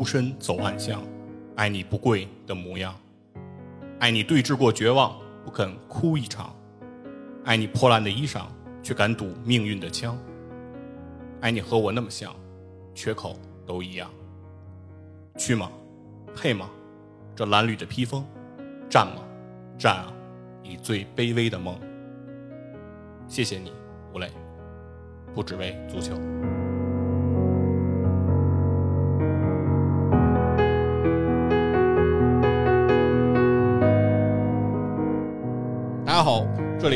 孤身走暗巷，爱你不跪的模样，爱你对峙过绝望不肯哭一场，爱你破烂的衣裳却敢赌命运的枪，爱你和我那么像，缺口都一样。去吗？配吗？这褴褛的披风，战吗？战啊！以最卑微的梦。谢谢你，吴磊，不只为足球。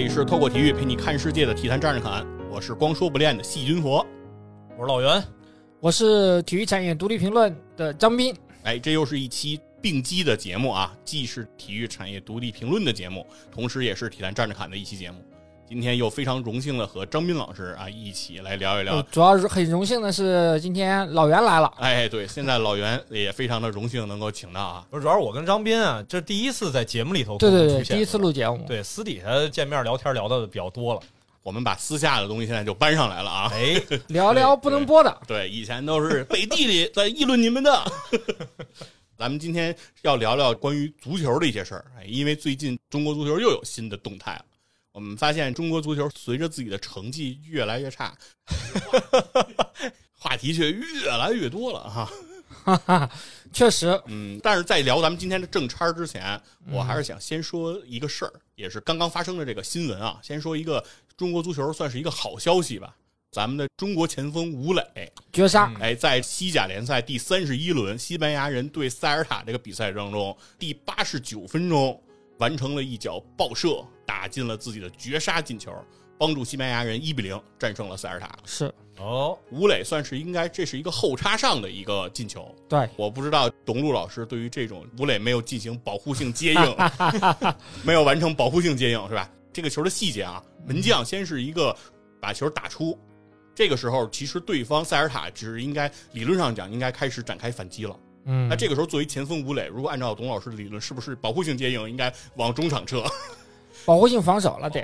里是透过体育陪你看世界的体坛战士侃，我是光说不练的细菌佛。我是老袁，我是体育产业独立评论的张斌。哎，这又是一期并机的节目啊，既是体育产业独立评论的节目，同时也是体坛战士侃的一期节目。今天又非常荣幸的和张斌老师啊一起来聊一聊。主要是很荣幸的是今天老袁来了。哎，对，现在老袁也非常的荣幸能够请到啊。不是，主要是我跟张斌啊，这第一次在节目里头对对对，第一次录节目。对，私底下见面聊天聊的比较多了。我们把私下的东西现在就搬上来了啊。哎，聊聊不能播的。对，以前都是背地里在议论你们的。咱们今天要聊聊关于足球的一些事儿。哎，因为最近中国足球又有新的动态了。我们发现中国足球随着自己的成绩越来越差，话题却越来越多了哈。哈哈，确实，嗯，但是在聊咱们今天的正差之前，我还是想先说一个事儿，也是刚刚发生的这个新闻啊。先说一个中国足球算是一个好消息吧，咱们的中国前锋吴磊绝杀，哎，在西甲联赛第三十一轮西班牙人对塞尔塔这个比赛当中，第八十九分钟完成了一脚爆射。打进了自己的绝杀进球，帮助西班牙人一比零战胜了塞尔塔。是哦，吴磊算是应该这是一个后插上的一个进球。对，我不知道董路老师对于这种吴磊没有进行保护性接应，没有完成保护性接应是吧？这个球的细节啊，门将先是一个把球打出，这个时候其实对方塞尔塔只是应该理论上讲应该开始展开反击了。嗯，那这个时候作为前锋吴磊，如果按照董老师的理论，是不是保护性接应应该往中场撤？保护性防守了，得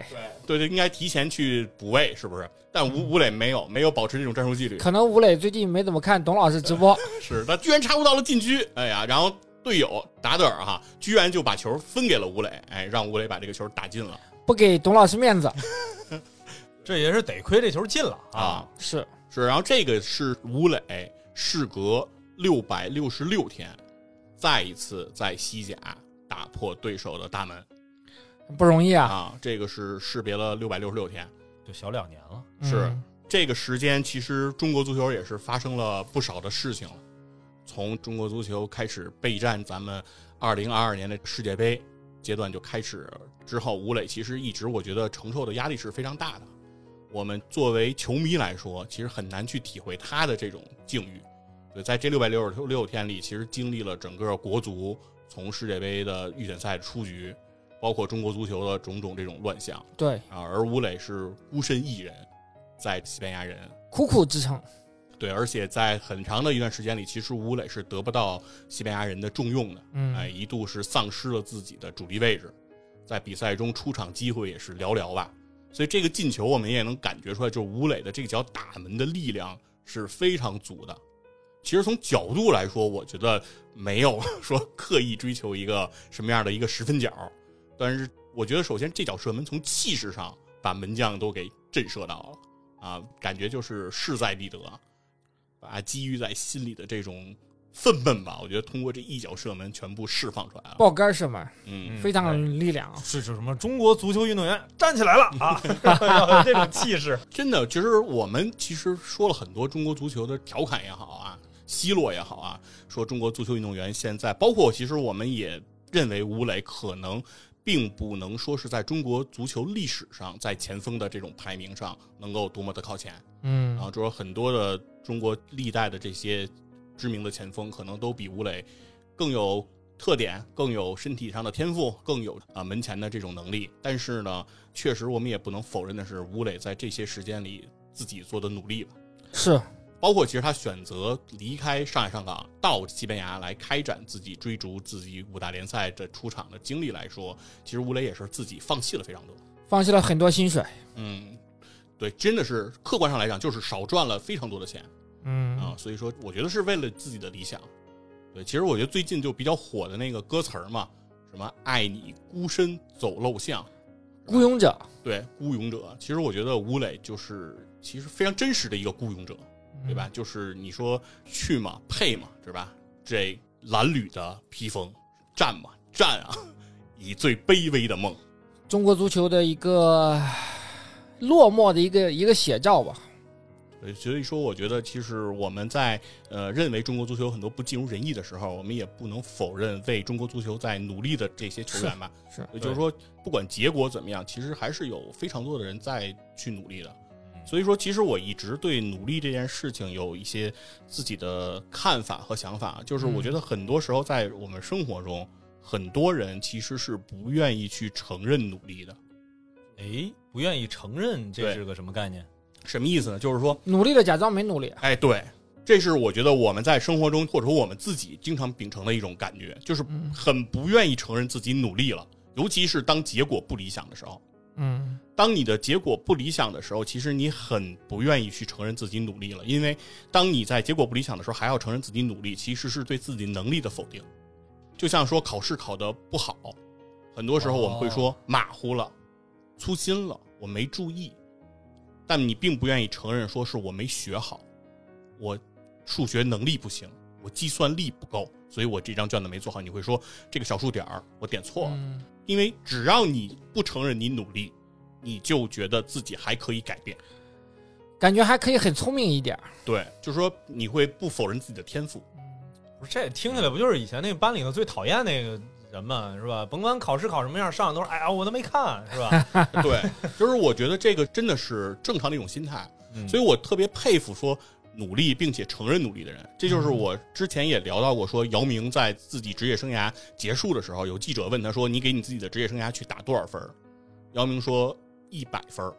对对对，应该提前去补位，是不是？但吴吴磊没有，没有保持这种战术纪律。可能吴磊最近没怎么看董老师直播，是他居然插入到了禁区，哎呀，然后队友达德尔哈，居然就把球分给了吴磊，哎，让吴磊把这个球打进了，不给董老师面子，这也是得亏这球进了啊！是是，然后这个是吴磊事隔六百六十六天，再一次在西甲打破对手的大门。不容易啊！啊，这个是识别了六百六十六天，就小两年了。是这个时间，其实中国足球也是发生了不少的事情。从中国足球开始备战咱们二零二二年的世界杯阶段就开始之后，吴磊其实一直我觉得承受的压力是非常大的。我们作为球迷来说，其实很难去体会他的这种境遇。对，在这六百六十六天里，其实经历了整个国足从世界杯的预选赛出局。包括中国足球的种种这种乱象，对。啊，而吴磊是孤身一人，在西班牙人。苦苦支撑，对，而且在很长的一段时间里，其实吴磊是得不到西班牙人的重用的，嗯，哎，一度是丧失了自己的主力位置，在比赛中出场机会也是寥寥吧，所以这个进球我们也能感觉出来，就是吴磊的这个脚打门的力量是非常足的。其实从角度来说，我觉得没有 说刻意追求一个什么样的一个十分角。但是我觉得，首先这脚射门从气势上把门将都给震慑到了啊，感觉就是势在必得，把积郁在心里的这种愤懑吧，我觉得通过这一脚射门全部释放出来了。爆杆射门，嗯，非常有力量。是是什么？中国足球运动员站起来了啊！这种气势，真的。其实我们其实说了很多中国足球的调侃也好啊，奚落也好啊，说中国足球运动员现在，包括其实我们也认为吴磊可能。并不能说是在中国足球历史上，在前锋的这种排名上能够多么的靠前，嗯，然后就说很多的中国历代的这些知名的前锋，可能都比吴磊更有特点，更有身体上的天赋，更有啊门前的这种能力。但是呢，确实我们也不能否认的是，吴磊在这些时间里自己做的努力吧，是。包括其实他选择离开上海上港到西班牙来开展自己追逐自己五大联赛的出场的经历来说，其实吴磊也是自己放弃了非常多，放弃了很多薪水。嗯，对，真的是客观上来讲，就是少赚了非常多的钱。嗯啊，所以说我觉得是为了自己的理想。对，其实我觉得最近就比较火的那个歌词儿嘛，什么“爱你孤身走陋巷”，孤勇者，对，孤勇者。其实我觉得吴磊就是其实非常真实的一个孤勇者，对吧？就是你说去嘛，配嘛，是吧？这褴褛的披风，战嘛，战啊，以最卑微的梦。中国足球的一个落寞的一个一个写照吧。呃，所以说，我觉得其实我们在呃认为中国足球有很多不尽如人意的时候，我们也不能否认为中国足球在努力的这些球员吧。是也就是说，不管结果怎么样，其实还是有非常多的人在去努力的。所以说，其实我一直对努力这件事情有一些自己的看法和想法，就是我觉得很多时候在我们生活中，很多人其实是不愿意去承认努力的。哎，不愿意承认，这是个什么概念？什么意思呢？就是说，努力的假装没努力，哎，对，这是我觉得我们在生活中或者说我们自己经常秉承的一种感觉，就是嗯很不愿意承认自己努力了，尤其是当结果不理想的时候。嗯当你的结果不理想的时候，其实你很不愿意去承认自己努力了，因为当你在结果不理想的时候还要承认自己努力，其实是对自己能力的否定。就像说考试考得不好，很多时候我们会说马虎了、粗心了，我没注意，但你并不愿意承认说是我没学好，我数学能力不行，我计算力不够，所以我这张卷子没做好。你会说这个小数点儿我点错了，嗯因为只要你不承认你努力，你就觉得自己还可以改变。感觉还可以很聪明一点儿。对，就是说你会不否认自己的天赋。不是，这听起来不就是以前那个班里头最讨厌那个人嘛，是吧？甭管考试考什么样，上来都是哎呀，我都没看，是吧？对，就是我觉得这个真的是正常的一种心态，嗯所以我特别佩服说努力并且承认努力的人。这就是我之前也聊到过，说姚明在自己职业生涯结束的时候，有记者问他说：“你给你自己的职业生涯去打多少分？”姚明说：“一百分儿。”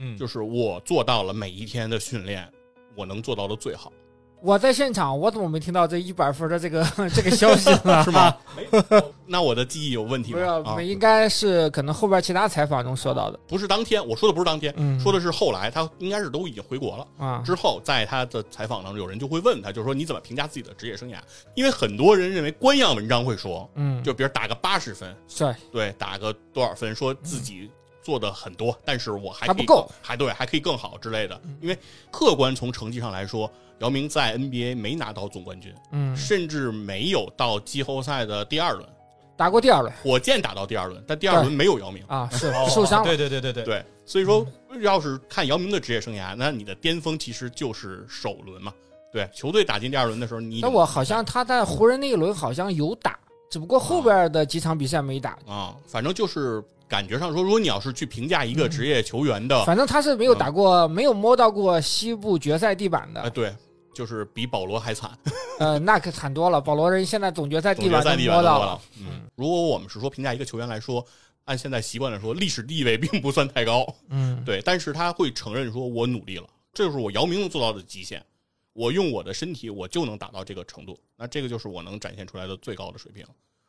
嗯，就是我做到了每一天的训练，我能做到的最好，我在现场，我怎么没听到这一百分的这个这个消息呢？是吗？那我的记忆有问题吗不吗？是，啊，应该是可能后边其他采访中说到的不是当天，我说的不是当天，嗯说的是后来，他应该是都已经回国了。啊。之后，在他的采访当中，有人就会问他，就是说你怎么评价自己的职业生涯？因为很多人认为官样文章会说，嗯，就比如打个八十分，是对，打个多少分，说自己做的很多，但是我还可以还不够，还对，还可以更好之类的。因为客观从成绩上来说，姚明在 NBA 没拿到总冠军，嗯，甚至没有到季后赛的第二轮。打过第二轮火箭打到第二轮，但第二轮没有姚明。啊，是哦受伤了。对对对对对，对，所以说要是看姚明的职业生涯，那你的巅峰其实就是首轮嘛。对，球队打进第二轮的时候，你那我好像他在湖人那一轮好像有打，只不过后边的几场比赛没打。啊，反正就是感觉上说，如果你要是去评价一个职业球员的，反正他是没有打过，没有摸到过西部决赛地板的。呃。对，就是比保罗还惨，呃，那可惨多了。保罗人现在总决赛地板赛地板摸到了。嗯，如果我们是说评价一个球员来说，按现在习惯来说，历史地位并不算太高，嗯，对，但是他会承认说我努力了，这就是我姚明能做到的极限。我用我的身体，我就能达到这个程度，那这个就是我能展现出来的最高的水平。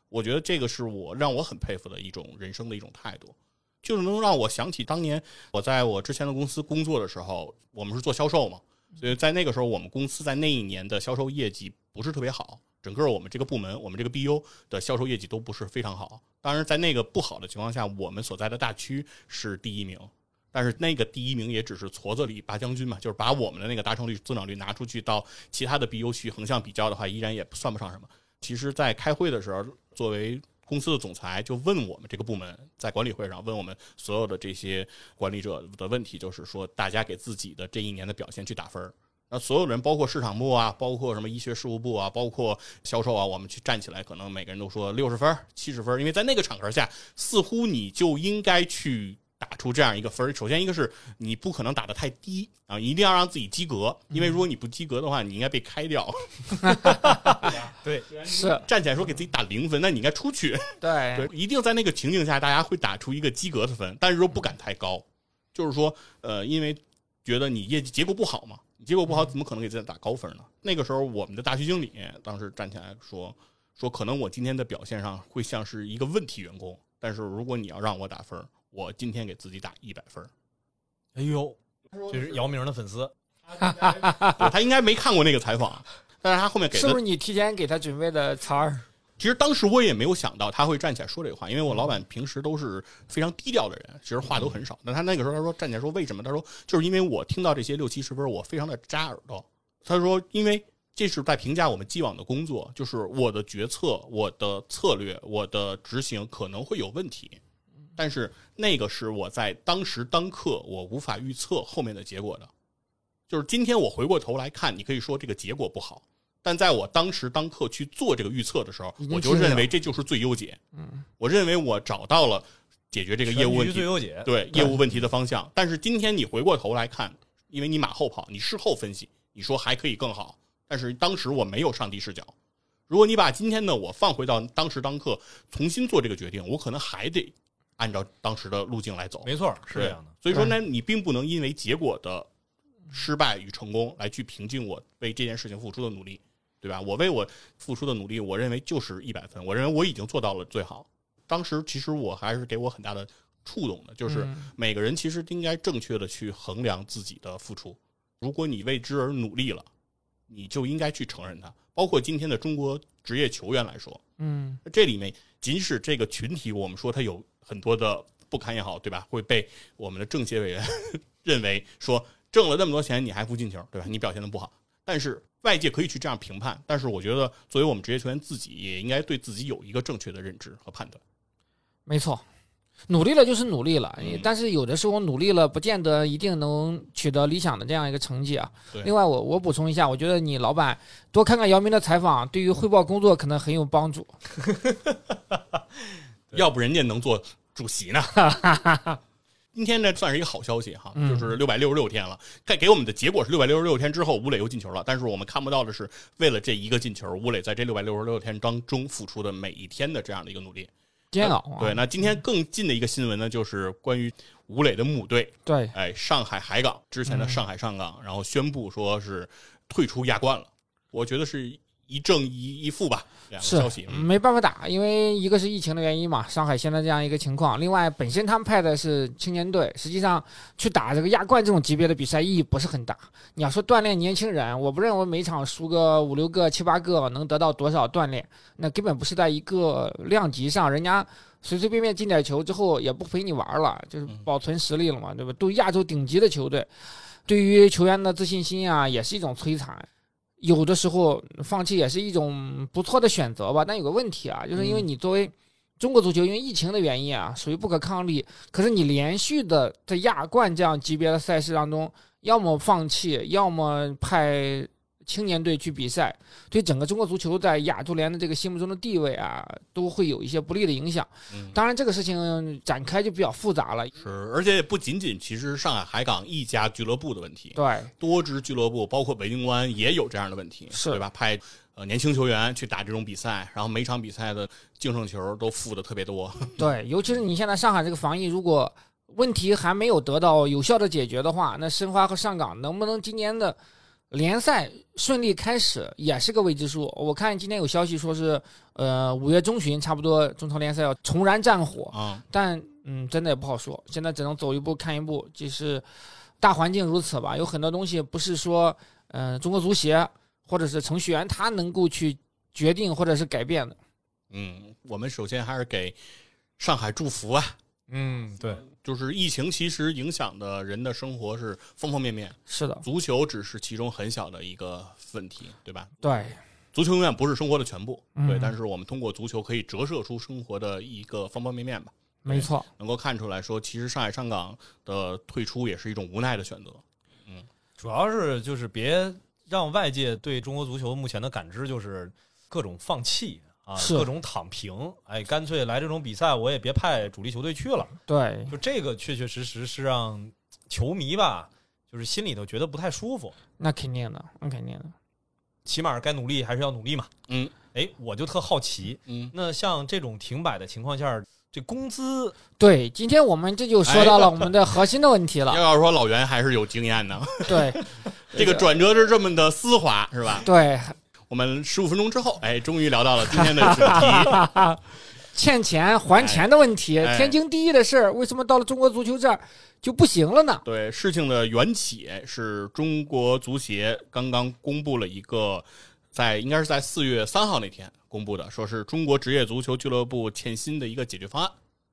我觉得这个是我让我很佩服的一种人生的一种态度，就是能让我想起当年我在我之前的公司工作的时候，我们是做销售嘛，所以在那个时候，我们公司在那一年的销售业绩不是特别好，整个我们这个部门，我们这个 BU 的销售业绩都不是非常好。当然，在那个不好的情况下，我们所在的大区是第一名，但是那个第一名也只是矬子里拔将军嘛，就是把我们的那个达成率、增长率拿出去到其他的 BU 去横向比较的话，依然也算不上什么。其实，在开会的时候，作为公司的总裁就问我们这个部门，在管理会上问我们所有的这些管理者的问题，就是说大家给自己的这一年的表现去打分儿。那所有人，包括市场部啊，包括什么医学事务部啊，包括销售啊，我们去站起来，可能每个人都说六十分、七十分，因为在那个场合下，似乎你就应该去打出这样一个分儿。首先，一个是你不可能打得太低啊，一定要让自己及格，因为如果你不及格的话，你应该被开掉。对，是站起来说给自己打零分，那你应该出去。对对，一定在那个情境下，大家会打出一个及格的分，但是说不敢太高，就是说，呃，因为觉得你业绩结果不好嘛，你结果不好，怎么可能给自己打高分呢？那个时候，我们的大区经理当时站起来说，说可能我今天的表现上会像是一个问题员工，但是如果你要让我打分，我今天给自己打一百分。哎呦，这是姚明的粉丝，对他应该没看过那个采访，但是他后面给的是不是你提前给他准备的词儿？其实当时我也没有想到他会站起来说这个话，因为我老板平时都是非常低调的人，其实话都很少。但他那个时候他说站起来说为什么？他说就是因为我听到这些六七十分，我非常的扎耳朵。他说因为这是在评价我们既往的工作，就是我的决策、我的策略、我的执行可能会有问题，但是那个是我在当时当刻我无法预测后面的结果的。就是今天我回过头来看，你可以说这个结果不好。但在我当时当刻去做这个预测的时候我就认为这就是最优解。嗯，我认为我找到了解决这个业务问题，最优解。对业务问题的方向。但是今天你回过头来看，因为你马后炮，你事后分析，你说还可以更好，但是当时我没有上帝视角。如果你把今天的我放回到当时当刻，重新做这个决定，我可能还得按照当时的路径来走。没错，是这样的。所以说呢，你并不能因为结果的失败与成功来去评定我为这件事情付出的努力，对吧？我为我付出的努力，我认为就是一百分，我认为我已经做到了最好。当时其实我还是给我很大的触动的，就是嗯每个人其实应该正确的去衡量自己的付出。如果你为之而努力了，你就应该去承认它。包括今天的中国职业球员来说，嗯，这里面即使这个群体，我们说他有很多的不堪也好，对吧？会被我们的政协委员 认为说挣了那么多钱你还不进球，对吧？你表现的不好。但是外界可以去这样评判，但是我觉得作为我们职业球员自己，也应该对自己有一个正确的认知和判断。没错，努力了就是努力了，嗯但是有的时候努力了，不见得一定能取得理想的这样一个成绩啊。另外我，我补充一下，我觉得你老板多看看姚明的采访，对于汇报工作可能很有帮助。要不人家能做主席呢？今天呢算是一个好消息哈，嗯就是六百六十六天了。该给我们的结果是六百六十六天之后，吴磊又进球了。但是我们看不到的是，为了这一个进球，吴磊在这六百六十六天当中付出的每一天的这样的一个努力。煎熬啊，对，那今天更近的一个新闻呢，就是关于吴磊的母队，对，哎，上海海港之前的上海上港，然后宣布说是退出亚冠了。我觉得是一正一一负吧，两个是消息。嗯没办法打，因为一个是疫情的原因嘛，上海现在这样一个情况。另外，本身他们派的是青年队，实际上去打这个亚冠这种级别的比赛意义不是很大。你要说锻炼年轻人，我不认为每场输个五六个、七八个能得到多少锻炼，那根本不是在一个量级上，人家。随随便便进点球之后也不陪你玩了，就是保存实力了嘛，对吧？都亚洲顶级的球队，对于球员的自信心啊，也是一种摧残。有的时候放弃也是一种不错的选择吧。但有个问题啊，就是因为你作为中国足球，因为疫情的原因啊，属于不可抗力。可是你连续的在亚冠这样级别的赛事当中，要么放弃，要么派青年队去比赛，对整个中国足球在亚足联的这个心目中的地位啊，都会有一些不利的影响。嗯，当然，这个事情展开就比较复杂了。是，而且也不仅仅其实上海海港一家俱乐部的问题，对，多支俱乐部，包括北京国安也有这样的问题，是对吧？派呃年轻球员去打这种比赛，然后每场比赛的净胜球都负的特别多。对，尤其是你现在上海这个防疫，如果问题还没有得到有效的解决的话，那申花和上港能不能今年的联赛顺利开始，也是个未知数。我看今天有消息说是，呃，五月中旬差不多中超联赛要重燃战火，啊，但嗯，真的也不好说。现在只能走一步看一步，就是大环境如此吧。有很多东西不是说，嗯、中国足协或者是程序员他能够去决定或者是改变的。嗯，我们首先还是给上海祝福啊。嗯，对，就是疫情其实影响的人的生活是方方面面，是的，足球只是其中很小的一个问题，对吧？对，足球永远不是生活的全部，嗯对，但是我们通过足球可以折射出生活的一个方方面面吧，没错。能够看出来说，其实上海上港的退出也是一种无奈的选择。嗯主要是就是别让外界对中国足球目前的感知就是各种放弃啊，各种躺平，哎，干脆来这种比赛我也别派主力球队去了。对，就这个确确实实是让球迷吧，就是心里头觉得不太舒服。那肯定的，那肯定的。起码该努力还是要努力嘛。嗯哎，我就特好奇，嗯，那像这种停摆的情况下，这工资对，今天我们这就说到了我们的核心的问题了。要要说老袁还是有经验的，对，这个转折是这么的丝滑，是吧？对，我们十五分钟之后，哎，终于聊到了 今天的主题。欠钱还钱的问题，哎天经地义的事儿，为什么到了中国足球这儿就不行了呢？对，事情的缘起是中国足协刚刚公布了一个，在应该是在四月三号那天公布的，说是中国职业足球俱乐部欠薪的一个解决方案，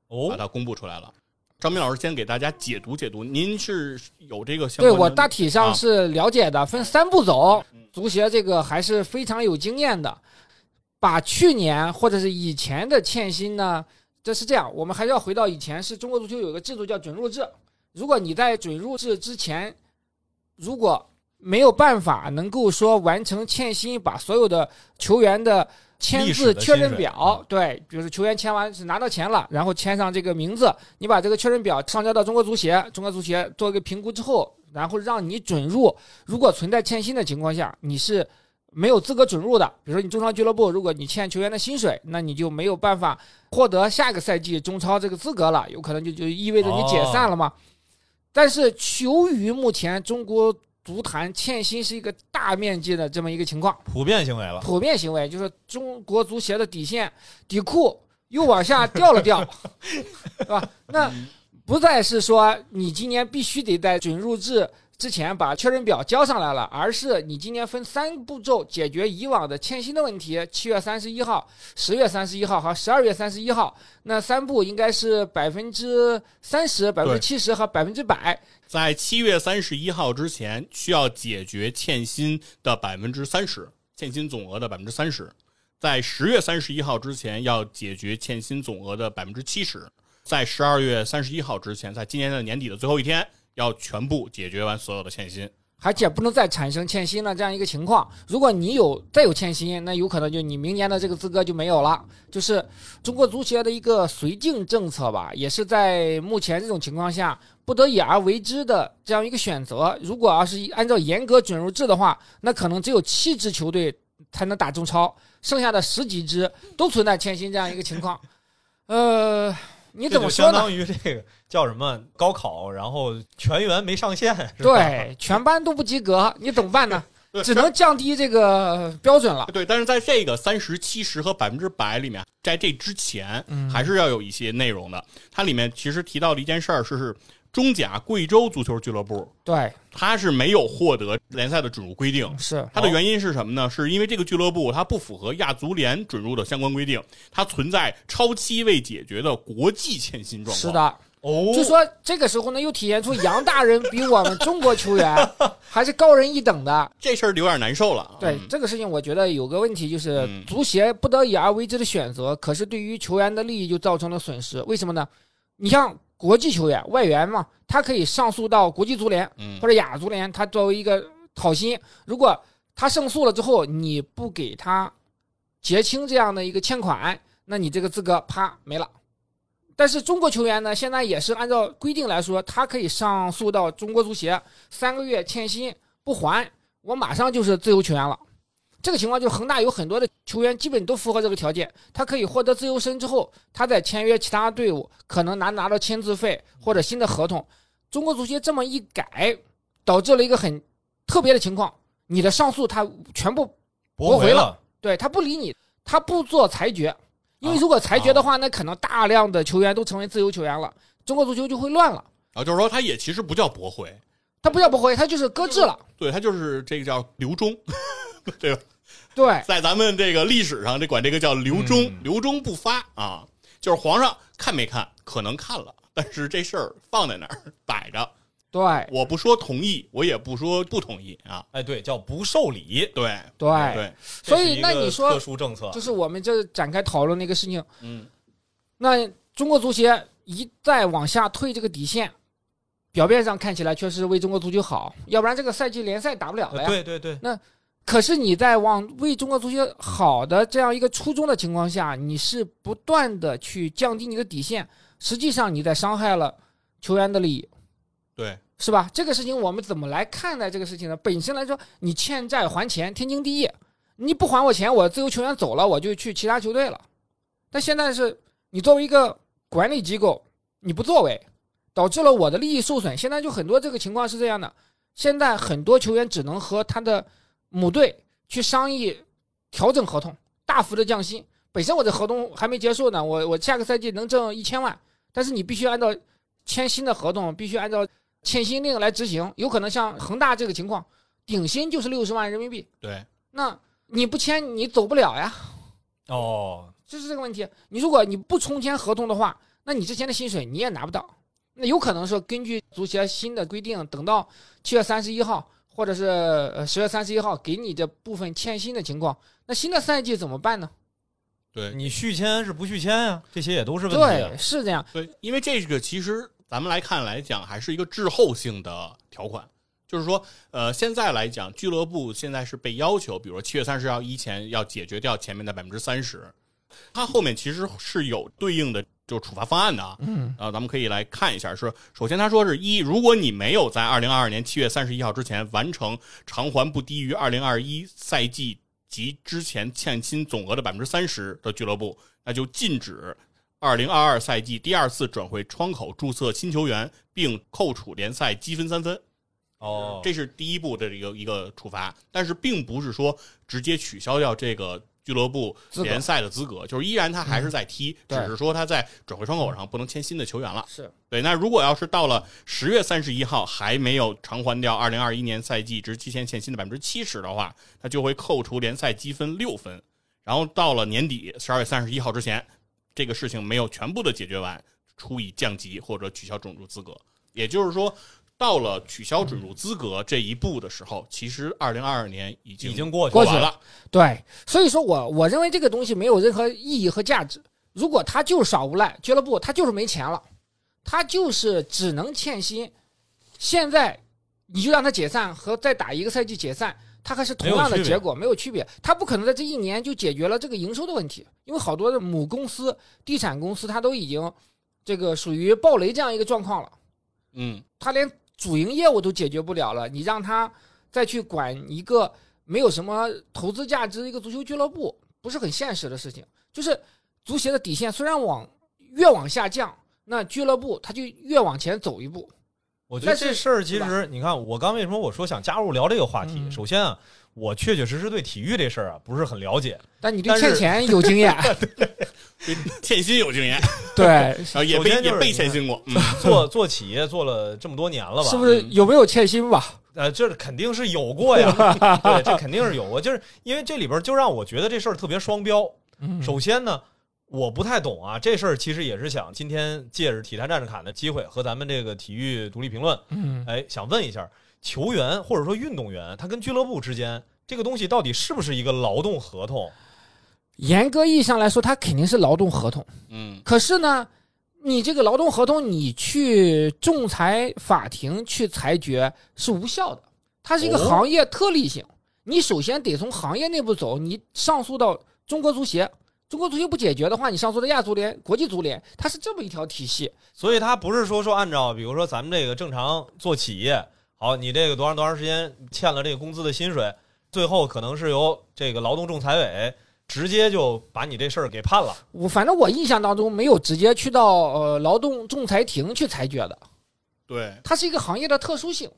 哦把哦，它公布出来了。张明老师先给大家解读解读，您是有这个相对关对我大体上啊是了解的，分三步走。足协这个还是非常有经验的，把去年或者是以前的欠薪呢，这是这样，我们还是要回到以前，是中国足球有个制度叫准入制。如果你在准入制之前，如果没有办法能够说完成欠薪，把所有的球员的签字确认表，对，比如说球员签完是拿到钱了，然后签上这个名字，你把这个确认表上交到中国足协，中国足协做一个评估之后，然后让你准入。如果存在欠薪的情况下，你是没有资格准入的。比如说你中超俱乐部，如果你欠球员的薪水，那你就没有办法获得下个赛季中超这个资格了，有可能就就意味着你解散了嘛。但是由于目前中国足坛欠薪是一个大面积的这么一个情况，普遍行为了。普遍行为就是中国足协的底线底裤又往下掉了掉，是吧？那不再是说你今年必须得在准入制之前把确认表交上来了，而是你今年分三步骤解决以往的欠薪的问题。七月三十一号、十月三十一号和十二月三十一号，那三步应该是百分之三十、百分之七十和百分之百。在七月三十一号之前，需要解决欠薪的百分之三十，欠薪总额的百分之三十；在十月三十一号之前，要解决欠薪总额的百分之七十；在十二月三十一号之前，在今年的年底的最后一天，要全部解决完所有的欠薪。而且不能再产生欠薪了这样一个情况。如果你有再有欠薪，那有可能就你明年的这个资格就没有了。就是中国足协的一个绥靖政策吧，也是在目前这种情况下不得已而为之的这样一个选择。如果要是按照严格准入制的话，那可能只有七支球队才能打中超，剩下的十几支都存在欠薪这样一个情况。呃，你怎么相当于这个叫什么高考，然后全员没上线，是吧，对，全班都不及格，你怎么办呢？只能降低这个标准了。对，但是在这个三十七十和百分之百里面，在这之前嗯还是要有一些内容的。它里面其实提到的一件事儿是，是中甲贵州足球俱乐部，对，他是没有获得联赛的准入规定。是它的原因是什么呢？是因为这个俱乐部它不符合亚足联准入的相关规定，它存在超期未解决的国际欠薪状况。是，的，哦，就说这个时候呢，又体现出杨大人比我们中国球员 还是高人一等的。这事儿有点难受了。对、嗯这个事情，我觉得有个问题就是嗯足协不得已而为之的选择，可是对于球员的利益就造成了损失。为什么呢？你像国际球员外援嘛，他可以上诉到国际足联嗯或者亚足联，他作为一个讨薪，如果他胜诉了之后，你不给他结清这样的一个欠款，那你这个资格啪没了。但是中国球员呢，现在也是按照规定来说，他可以上诉到中国足协，三个月欠薪不还，我马上就是自由球员了。这个情况就是恒大有很多的球员基本都符合这个条件，他可以获得自由身之后，他再签约其他队伍，可能拿拿到签字费或者新的合同。中国足协这么一改，导致了一个很特别的情况，你的上诉他全部驳回回了。对他不理你，他不做裁决，因为如果裁决的话，那可能大量的球员都成为自由球员了，中国足球就会乱了。啊，就是说他也其实不叫驳回，他不叫驳回，他就是搁置了。对，他就是这个叫留中，对吧？对，在咱们这个历史上，这管这个叫留中，嗯。留中不发啊，就是皇上看没看，可能看了，但是这事儿放在那儿 摆着，对，我不说同意，我也不说不同意啊，哎，对，叫不受理。对对，对，所以那你说特殊政策。就，是我们这展开讨论那个事情。嗯，那中国足协一再往下退这个底线，表面上看起来确实为中国足球好，要不然这个赛季联赛打不了了。对对对，可是你在往为中国足球好的这样一个初衷的情况下，你是不断的去降低你的底线，实际上你在伤害了球员的利益。对，是吧？这个事情我们怎么来看待这个事情呢？本身来说，你欠债还钱，天经地义。你不还我钱，我自由球员走了，我就去其他球队了。但现在是你作为一个管理机构，你不作为，导致了我的利益受损。现在就很多这个情况是这样的，现在很多球员只能和他的母队去商议调整合同，大幅的降薪。本身我的合同还没结束呢，我我下个赛季能挣一千万，但是你必须按照签新的合同，必须按照欠薪令来执行，有可能像恒大这个情况，顶薪就是六十万人民币，对，那你不签你走不了呀，哦，就是这个问题。你如果你不重签合同的话，那你之前的薪水你也拿不到。那有可能说根据足协新的规定，等到七月三十一号或者是呃十月三十一号给你这部分欠薪的情况，那新的赛季怎么办呢？对，你续签是不续签呀？这些也都是问题啊。对，是这样。对，因为这个其实咱们来看来讲，还是一个滞后性的条款，就是说，呃，现在来讲，俱乐部现在是被要求，比如说七月三十号以前要解决掉前面的百分之三十，它后面其实是有对应的就处罚方案的啊。嗯，啊，咱们可以来看一下，是首先他说是一，如果你没有在二零二二年七月三十一号之前完成偿还不低于二零二一赛季及之前欠薪总额的百分之三十的俱乐部，那就禁止二零二二赛季第二次转会窗口注册新球员，并扣除联赛积分三分。哦，这是第一步的一个一个处罚，但是并不是说直接取消掉这个俱乐部联赛的资格，就是依然他还是在踢，只是说他在转会窗口上不能签新的球员了。是对，那如果要是到了十月三十一号还没有偿还掉二零二一年赛季之期限欠薪的百分之七十的话，他就会扣除联赛积分六分。然后到了年底十二月三十一号之前，这个事情没有全部的解决完，处以降级或者取消种族资格。也就是说，到了取消准入资格这一步的时候，其实二零二二年已经已经过去过去了。对，所以说我我认为这个东西没有任何意义和价值。如果他就是耍无赖，俱乐部他就是没钱了，他就是只能欠薪。现在你就让他解散和再打一个赛季解散，他还是同样的结果，没有区别。他不可能在这一年就解决了这个营收的问题，因为好多的母公司、地产公司，它都已经这个属于暴雷这样一个状况了。嗯，他连主营业务都解决不了了，你让他再去管一个没有什么投资价值的一个足球俱乐部，不是很现实的事情。就是足协的底线虽然往越往下降，那俱乐部他就越往前走一步。我觉得这事儿其实，你看我刚为什么我说想加入聊这个话题？嗯首先啊，我确确实实对体育这事儿啊不是很了解。但你对欠钱有经验，对欠薪有经验，对，然后也被首先就是也被欠薪过。嗯，做做企业做了这么多年了吧？是不是有没有欠薪吧？呃，这肯定是有过呀，对，这肯定是有过。就是因为这里边就让我觉得这事儿特别双标。嗯首先呢，我不太懂啊，这事儿其实也是想今天借着体坛战士侃的机会，和咱们这个体育独立评论，嗯，哎，想问一下，球员或者说运动员，他跟俱乐部之间这个东西到底是不是一个劳动合同？严格意义上来说，它肯定是劳动合同。嗯，可是呢，你这个劳动合同，你去仲裁法庭去裁决是无效的，它是一个哦行业特例性。你首先得从行业内部走，你上诉到中国足协，中国足协不解决的话，你上诉到亚足联、国际足联，它是这么一条体系。所以它不是说说按照比如说咱们这个正常做企业，好，你这个多长多长时间欠了这个工资的薪水，最后可能是由这个劳动仲裁委直接就把你这事儿给判了。我反正我印象当中没有直接去到呃劳动仲裁庭去裁决的，对，它是一个行业的特殊性，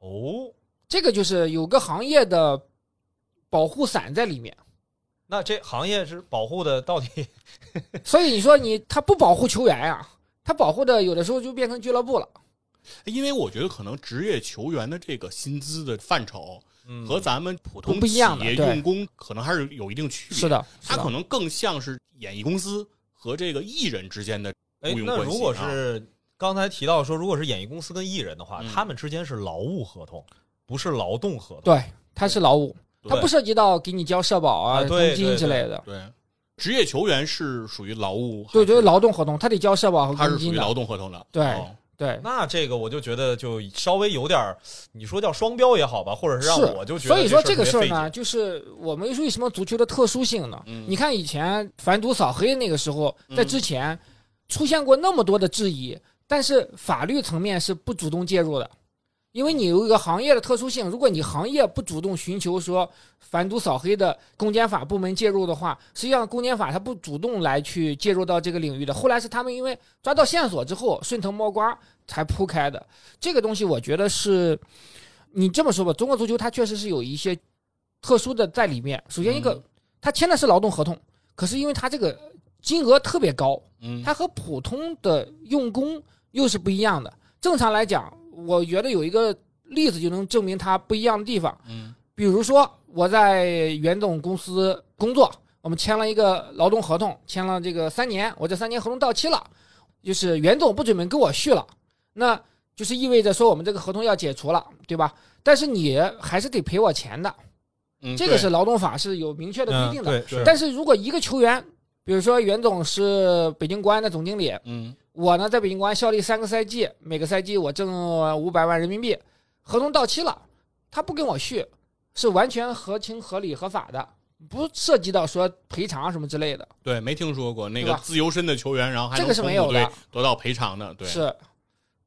哦，这个就是有个行业的保护伞在里面。那这行业是保护的到底？所以你说你他不保护球员呀、他保护的有的时候就变成俱乐部了。因为我觉得可能职业球员的这个薪资的范畴嗯和咱们普通企业用工可能还是有一定区别。是，的，是的它可能更像是演艺公司和这个艺人之间的哎雇，佣关系。那如果啊是刚才提到说，如果是演艺公司跟艺人的话，嗯他们之间是劳务合同，不是劳动合同。对，他是劳务，对他不涉及到给你交社保啊、公积金之类的。对职业球员是属于劳务，对就，是劳动合同，他得交社保和他是属于劳。动合同的。对哦对，那这个我就觉得就稍微有点儿，你说叫双标也好吧，或者是让我就觉得所以说这个事儿呢，就是我们为什么足球的特殊性呢？嗯。你看以前反赌扫黑那个时候，在嗯之前出现过那么多的质疑，但是法律层面是不主动介入的，因为你有一个行业的特殊性，如果你行业不主动寻求说反赌扫黑的公检法部门介入的话，实际上公检法它不主动来去介入到这个领域的。后来是他们因为抓到线索之后顺藤摸瓜才铺开的。这个东西我觉得是，你这么说吧，中国足球它确实是有一些特殊的在里面。首先一个嗯，他签的是劳动合同，可是因为它这个金额特别高，嗯，它和普通的用工又是不一样的。正常来讲，我觉得有一个例子就能证明它不一样的地方。嗯比如说我在袁总公司工作，我们签了一个劳动合同，签了这个三年，我这三年合同到期了，就是袁总不准备跟我续了，那就是意味着说我们这个合同要解除了，对吧？但是你还是得赔我钱的，嗯，这个是劳动法是有明确的规嗯定的。但是如果一个球员，比如说袁总是北京国安的总经理，嗯我呢在北京国安效力三个赛季，每个赛季我挣五百万人民币，合同到期了，他不跟我续，是完全合情合理合法的，不涉及到说赔偿什么之类的。对，没听说过那个自由身的球员，然后还能这个是没有的得到赔偿的，对，是，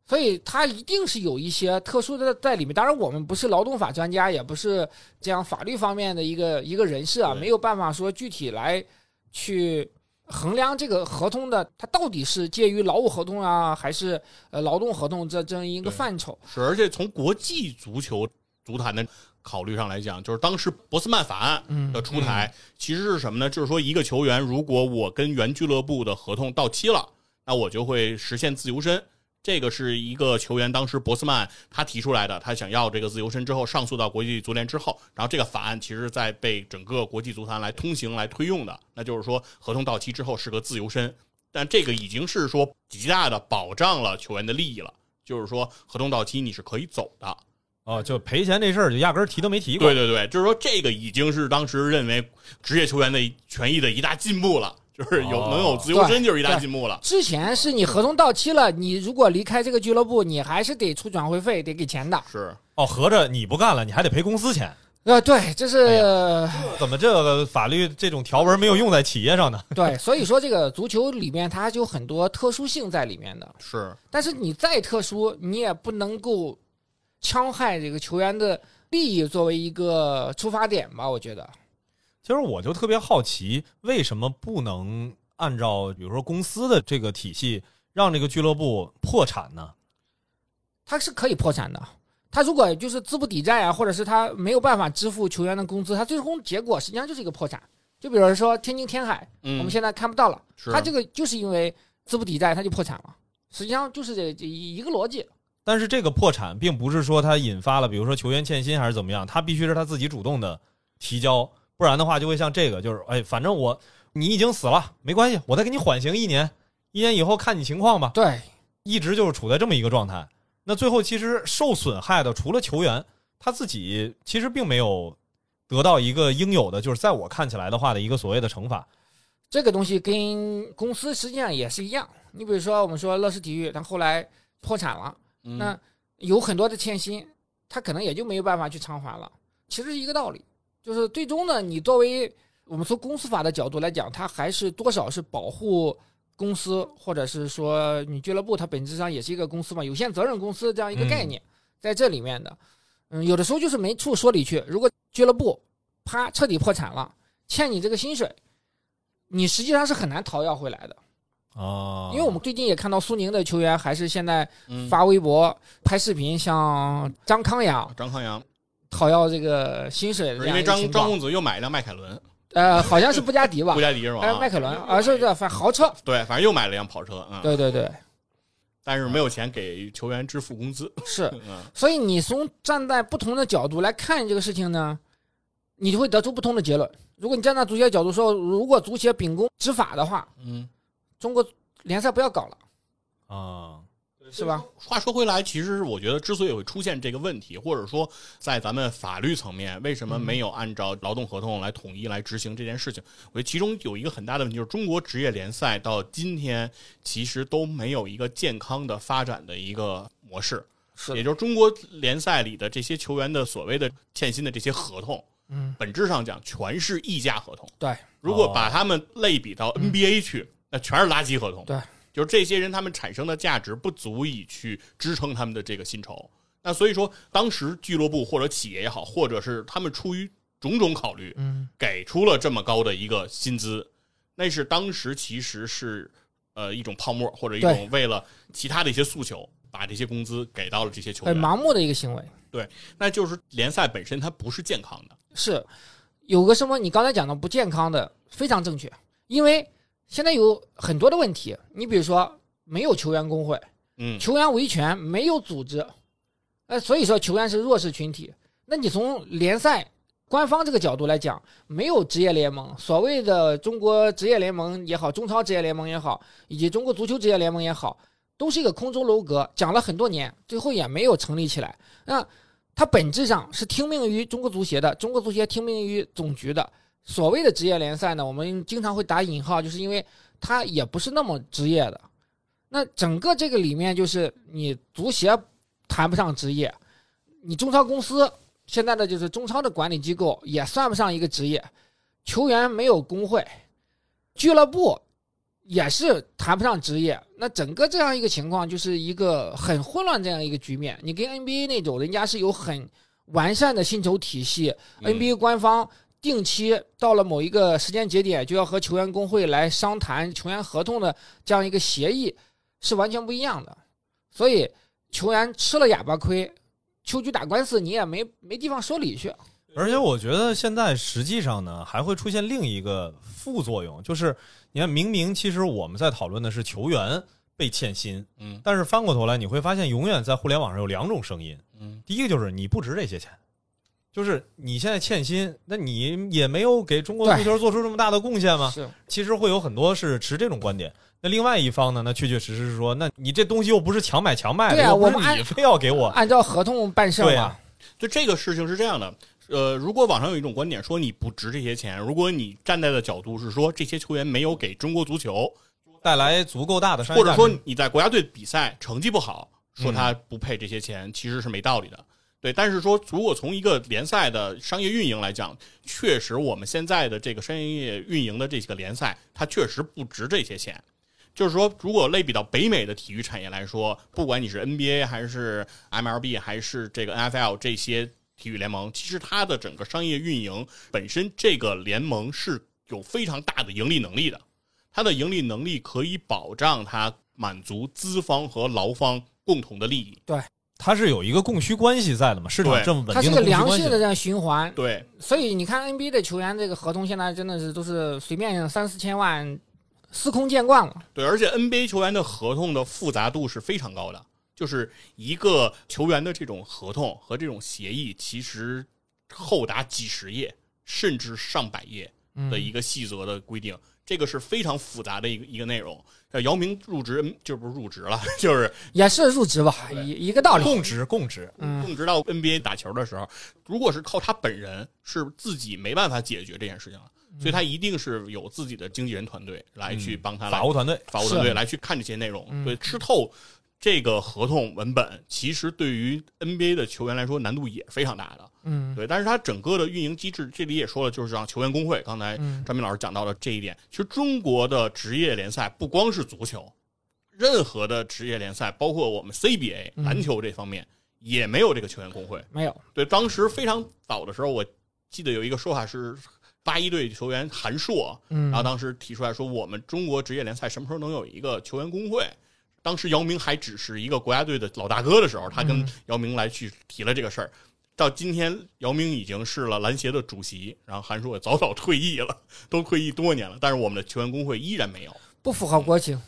所以他一定是有一些特殊的在里面。当然，我们不是劳动法专家，也不是这样法律方面的一个一个人士啊，没有办法说具体来去衡量这个合同的它到底是介于劳务合同啊，还是呃劳动合同这这样一个范畴。是，而且从国际足球足坛的考虑上来讲，就是当时博斯曼法案嗯的出台，其实是什么呢？就是说，一个球员如果我跟原俱乐部的合同到期了，那我就会实现自由身。这个是一个球员当时博斯曼他提出来的，他想要这个自由身之后上诉到国际足联之后，然后这个法案其实在被整个国际足坛来通行来推用的，那就是说合同到期之后是个自由身，但这个已经是说极大的保障了球员的利益了，就是说合同到期你是可以走的。哦，就赔钱这事儿就压根儿提都没提过。对对对，就是说这个已经是当时认为职业球员的权益的一大进步了，就是有、哦能有自由身就是一大进步了。之前是你合同到期了，你如果离开这个俱乐部，你还是得出转会费，得给钱的。是，哦，合着你不干了，你还得赔公司钱。呃，对，这是、怎么这个法律这种条文没有用在企业上呢？对，所以说这个足球里面它就有很多特殊性在里面的。是，但是你再特殊，你也不能够戕害这个球员的利益作为一个出发点吧？我觉得，其实我就特别好奇，为什么不能按照比如说公司的这个体系，让这个俱乐部破产呢？他是可以破产的。他如果就是资不抵债啊，或者是他没有办法支付球员的工资，他最终结果实际上就是一个破产。就比如说天津天海，嗯，我们现在看不到了，是他这个就是因为资不抵债，他就破产了。实际上就是这这一个逻辑。但是这个破产并不是说他引发了，比如说球员欠薪还是怎么样，他必须是他自己主动的提交，不然的话就会像这个，就是哎，反正我你已经死了，没关系，我再给你缓刑一年，一年以后看你情况吧，对，一直就是处在这么一个状态。那最后其实受损害的除了球员，他自己其实并没有得到一个应有的，就是在我看起来的话的一个所谓的惩罚。这个东西跟公司实际上也是一样。你比如说，我们说乐视体育，它后来破产了，嗯那有很多的欠薪，他可能也就没有办法去偿还了。其实是一个道理，就是最终呢，你作为我们从公司法的角度来讲，它还是多少是保护公司，或者是说你俱乐部，它本质上也是一个公司嘛，有限责任公司这样一个概念，在这里面的，嗯，有的时候就是没处说理去。如果俱乐部啪彻底破产了，欠你这个薪水，你实际上是很难讨要回来的。哦，因为我们最近也看到苏宁的球员还是现在嗯发微博、拍视频，像张康阳张康阳，讨要这个薪水的因为一个情。张张公子又买一辆迈凯伦，呃，好像是布加迪吧布？加迪是吗？哎，迈凯伦，啊是这反正豪车。对，反正又买了一辆跑车，嗯，对对对，但是没有钱给球员支付工资，是。嗯，所以你从站在不同的角度来看这个事情呢，你就会得出不同的结论。如果你站在足协角度说，如果足协秉公执法的话，嗯，中国联赛不要搞了，啊，是吧？话说回来，其实我觉得之所以会出现这个问题，或者说在咱们法律层面，为什么没有按照劳动合同来统一来执行这件事情？我觉得其中有一个很大的问题，就是中国职业联赛到今天其实都没有一个健康的发展的一个模式，是，也就是中国联赛里的这些球员的所谓的欠薪的这些合同，嗯，本质上讲全是溢价合同。对，如果把他们类比到 NBA 去，那全是垃圾合同。对，就是这些人他们产生的价值不足以去支撑他们的这个薪酬。那所以说，当时俱乐部或者企业也好，或者是他们出于种种考虑，嗯，给出了这么高的一个薪资，那是当时其实是呃一种泡沫，或者一种为了其他的一些诉求，把这些工资给到了这些球员。很盲目的一个行为。对那就是联赛本身它不是健康的。是有个什么你刚才讲的不健康的，非常正确。因为现在有很多的问题，你比如说没有球员工会，嗯，球员维权没有组织，呃，所以说球员是弱势群体。那你从联赛官方这个角度来讲，没有职业联盟，所谓的中国职业联盟也好，中超职业联盟也好，以及中国足球职业联盟也好，都是一个空中楼阁，讲了很多年，最后也没有成立起来。那它本质上是听命于中国足协的，中国足协听命于总局的。所谓的职业联赛呢，我们经常会打引号，就是因为它也不是那么职业的。那整个这个里面，就是你足协谈不上职业，你中超公司现在的就是中超的管理机构也算不上一个职业，球员没有工会，俱乐部也是谈不上职业。那整个这样一个情况，就是一个很混乱这样一个局面。你跟 NBA 那种，人家是有很完善的薪酬体系、嗯 n b a 官方定期到了某一个时间节点，就要和球员工会来商谈球员合同的这样一个协议，是完全不一样的。所以球员吃了哑巴亏，秋菊打官司，你也没没地方说理去。而且我觉得现在实际上呢，还会出现另一个副作用，就是你看，明明其实我们在讨论的是球员被欠薪，嗯但是翻过头来你会发现，永远在互联网上有两种声音。嗯第一个就是你不值这些钱，就是你现在欠薪，那你也没有给中国足球做出这么大的贡献吗？是其实会有很多是持这种观点。那另外一方呢，那确确实实是说，那你这东西又不是强买强卖的，对啊又不是我们按你非要给我，按照合同办事嘛对啊。就这个事情是这样的，呃，如果网上有一种观点说你不值这些钱，如果你站在的角度是说这些球员没有给中国足球，带来足够大的商业或者说你在国家队比赛成绩不好，说他不配这些钱，其实是没道理的。对，但是说如果从一个联赛的商业运营来讲，确实我们现在的这个商业运营的这几个联赛，它确实不值这些钱。就是说，如果类比到北美的体育产业来说，不管你是 NBA 还是 MLB 还是这个 NFL 这些体育联盟，其实它的整个商业运营本身，这个联盟是有非常大的盈利能力的。它的盈利能力可以保障它满足资方和劳方共同的利益。对它是有一个供需关系在的嘛，市场对这么稳定它是个。良性的这样循环，对，所以你看 NBA 的球员这个合同现在真的是都是随便三四千万，司空见惯了。对，而且 NBA 球员的合同的复杂度是非常高的，就是一个球员的这种合同和这种协议，其实厚达几十页，甚至上百页嗯的一个细则的规定，这个是非常复杂的一个一个内容。呃，姚明入职嗯就不是入职了，就是也是入职吧，一一个道理。供职供职，嗯，供职到 NBA 打球的时候，如果是靠他本人，是自己没办法解决这件事情了，所以他一定是有自己的经纪人团队来去帮他来法务团队法务团队来去看这些内容，嗯对吃透这个合同文本，其实对于 NBA 的球员来说难度也非常大的。嗯对，但是它整个的运营机制，这里也说了，就是让球员工会，刚才嗯张明老师讲到了这一点。其实中国的职业联赛不光是足球，任何的职业联赛，包括我们 CBA 嗯篮球这方面，也没有这个球员工会。没有，对，当时非常早的时候，我记得有一个说法是，八一队球员韩硕，嗯然后当时提出来说，我们中国职业联赛什么时候能有一个球员工会？当时姚明还只是一个国家队的老大哥的时候，他跟嗯姚明来去提了这个事儿。到今天，姚明已经是了篮协的主席，然后韩硕也早早退役了，都退役多年了，但是我们的球员工会依然没有。不符合国情。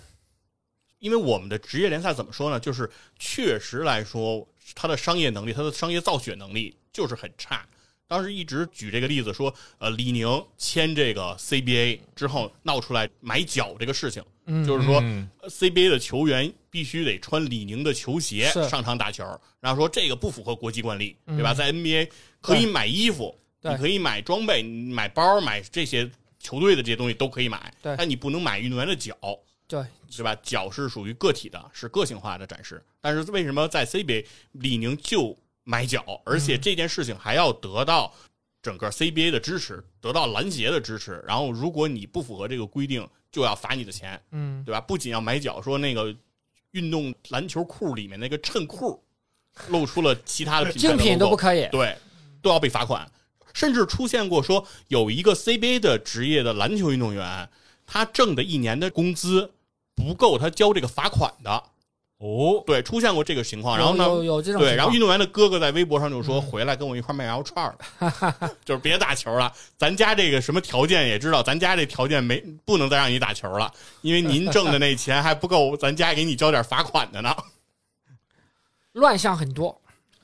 因为我们的职业联赛怎么说呢？就是确实来说，他的商业能力、他的商业造血能力就是很差。当时一直举这个例子说，呃，李宁签这个 CBA 之后闹出来买脚这个事情，嗯，就是说嗯 CBA 的球员必须得穿李宁的球鞋上场打球，然后说这个不符合国际惯例，嗯对吧？在 NBA 可以买衣服，对你可以买装备、买包、买这些球队的这些东西都可以买，对但你不能买运动员的脚。对，是吧？脚是属于个体的，是个性化的展示。但是为什么在 CBA 李宁就买脚，而且这件事情还要得到整个 CBA 的支持，得到篮协的支持？然后如果你不符合这个规定，就要罚你的钱，嗯对吧？不仅要买脚，说那个运动篮球裤里面那个衬裤露出了其他的品牌的 竞品都不可以。对，都要被罚款。甚至出现过说有一个 CBA 的职业的篮球运动员，他挣的一年的工资不够他交这个罚款的，哦，对，出现过这个情况。然后呢，有有这种对，然后运动员的哥哥在微博上就说：“嗯回来跟我一块儿卖羊肉串儿了，就是别打球了。咱家这个什么条件也知道，咱家这条件没不能再让你打球了，因为您挣的那钱还不够咱家给你交点罚款的呢。”乱象很多。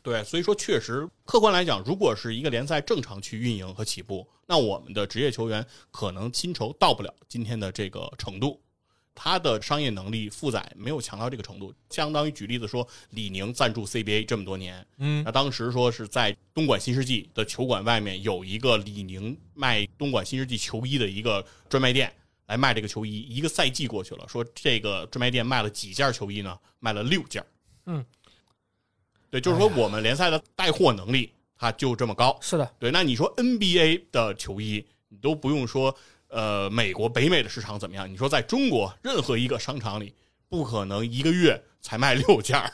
对，所以说确实，客观来讲，如果是一个联赛正常去运营和起步，那我们的职业球员可能薪酬到不了今天的这个程度，他的商业能力负载没有强到这个程度。相当于举例子说，李宁赞助 CBA 这么多年，嗯那当时说是在东莞新世纪的球馆外面有一个李宁卖东莞新世纪球衣的一个专卖店。来卖这个球衣，一个赛季过去了，说这个专卖店卖了几件球衣呢？卖了六件。嗯，对，就是说我们联赛的带货能力它就这么高。是的，对，那你说 NBA 的球衣，你都不用说，呃，美国、北美的市场怎么样？你说在中国任何一个商场里，不可能一个月才卖六件儿。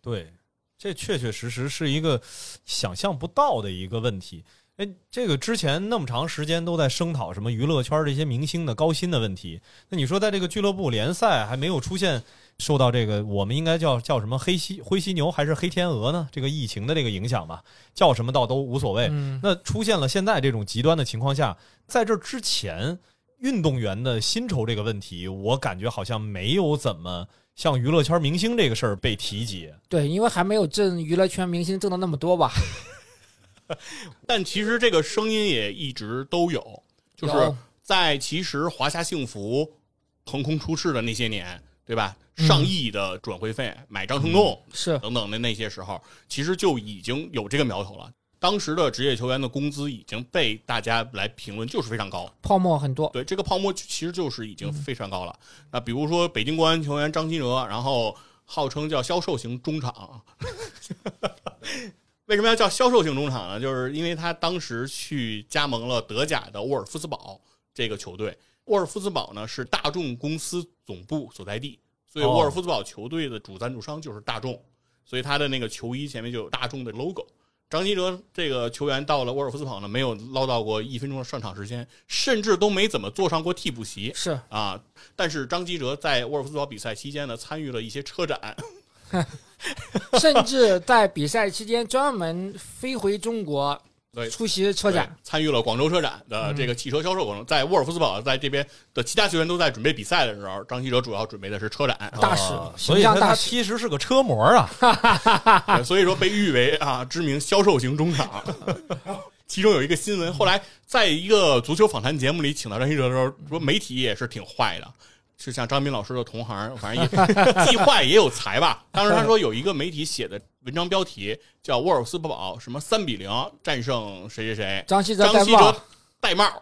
对，这确确实实是一个想象不到的一个问题。哎，这个之前那么长时间都在声讨什么娱乐圈这些明星的高薪的问题，那你说在这个俱乐部联赛还没有出现受到这个我们应该叫叫什么黑犀灰犀牛还是黑天鹅呢？这个疫情的这个影响吧，叫什么倒都无所谓。嗯，那出现了现在这种极端的情况下，在这之前，运动员的薪酬这个问题，我感觉好像没有怎么像娱乐圈明星这个事儿被提及。对，因为还没有挣娱乐圈明星挣的那么多吧？但其实这个声音也一直都有，就是在其实华夏幸福横空出世的那些年，对吧？嗯上亿的转会费买张成栋是等等的那些时候，其实就已经有这个苗头了。当时的职业球员的工资已经被大家来评论就是非常高，泡沫很多。对这个泡沫其实就是已经非常高了。那比如说北京国安球员张稀哲，然后号称叫销售型中场，为什么要叫销售型中场呢？就是因为他当时去加盟了德甲的沃尔夫斯堡这个球队。沃尔夫斯堡呢是大众公司总部所在地，所以哦沃尔夫斯堡球队的主赞助商就是大众，所以他的那个球衣前面就有大众的 logo。张吉哲这个球员到了沃尔夫斯堡呢，没有捞到过一分钟的上场时间，甚至都没怎么坐上过替补席是啊。但是张吉哲在沃尔夫斯堡比赛期间呢，参与了一些车展，甚至在比赛期间专门飞回中国对出席车展。参与了广州车展的这个汽车销售过程。在沃尔夫斯堡在这边的其他球员都在准备比赛的时候，张稀哲主要准备的是车展，大使啊所以他他形象大使其实是个车模啊。对所以说被誉为啊知名销售型中场。其中有一个新闻，后来在一个足球访谈节目里请到张稀哲的时候，说媒体也是挺坏的，是像张斌老师的同行，反正也既坏也有才吧。当时他说有一个媒体写的文章标题叫沃尔夫斯堡什么三比零战胜谁谁谁，张稀哲张稀戴帽哲，戴帽。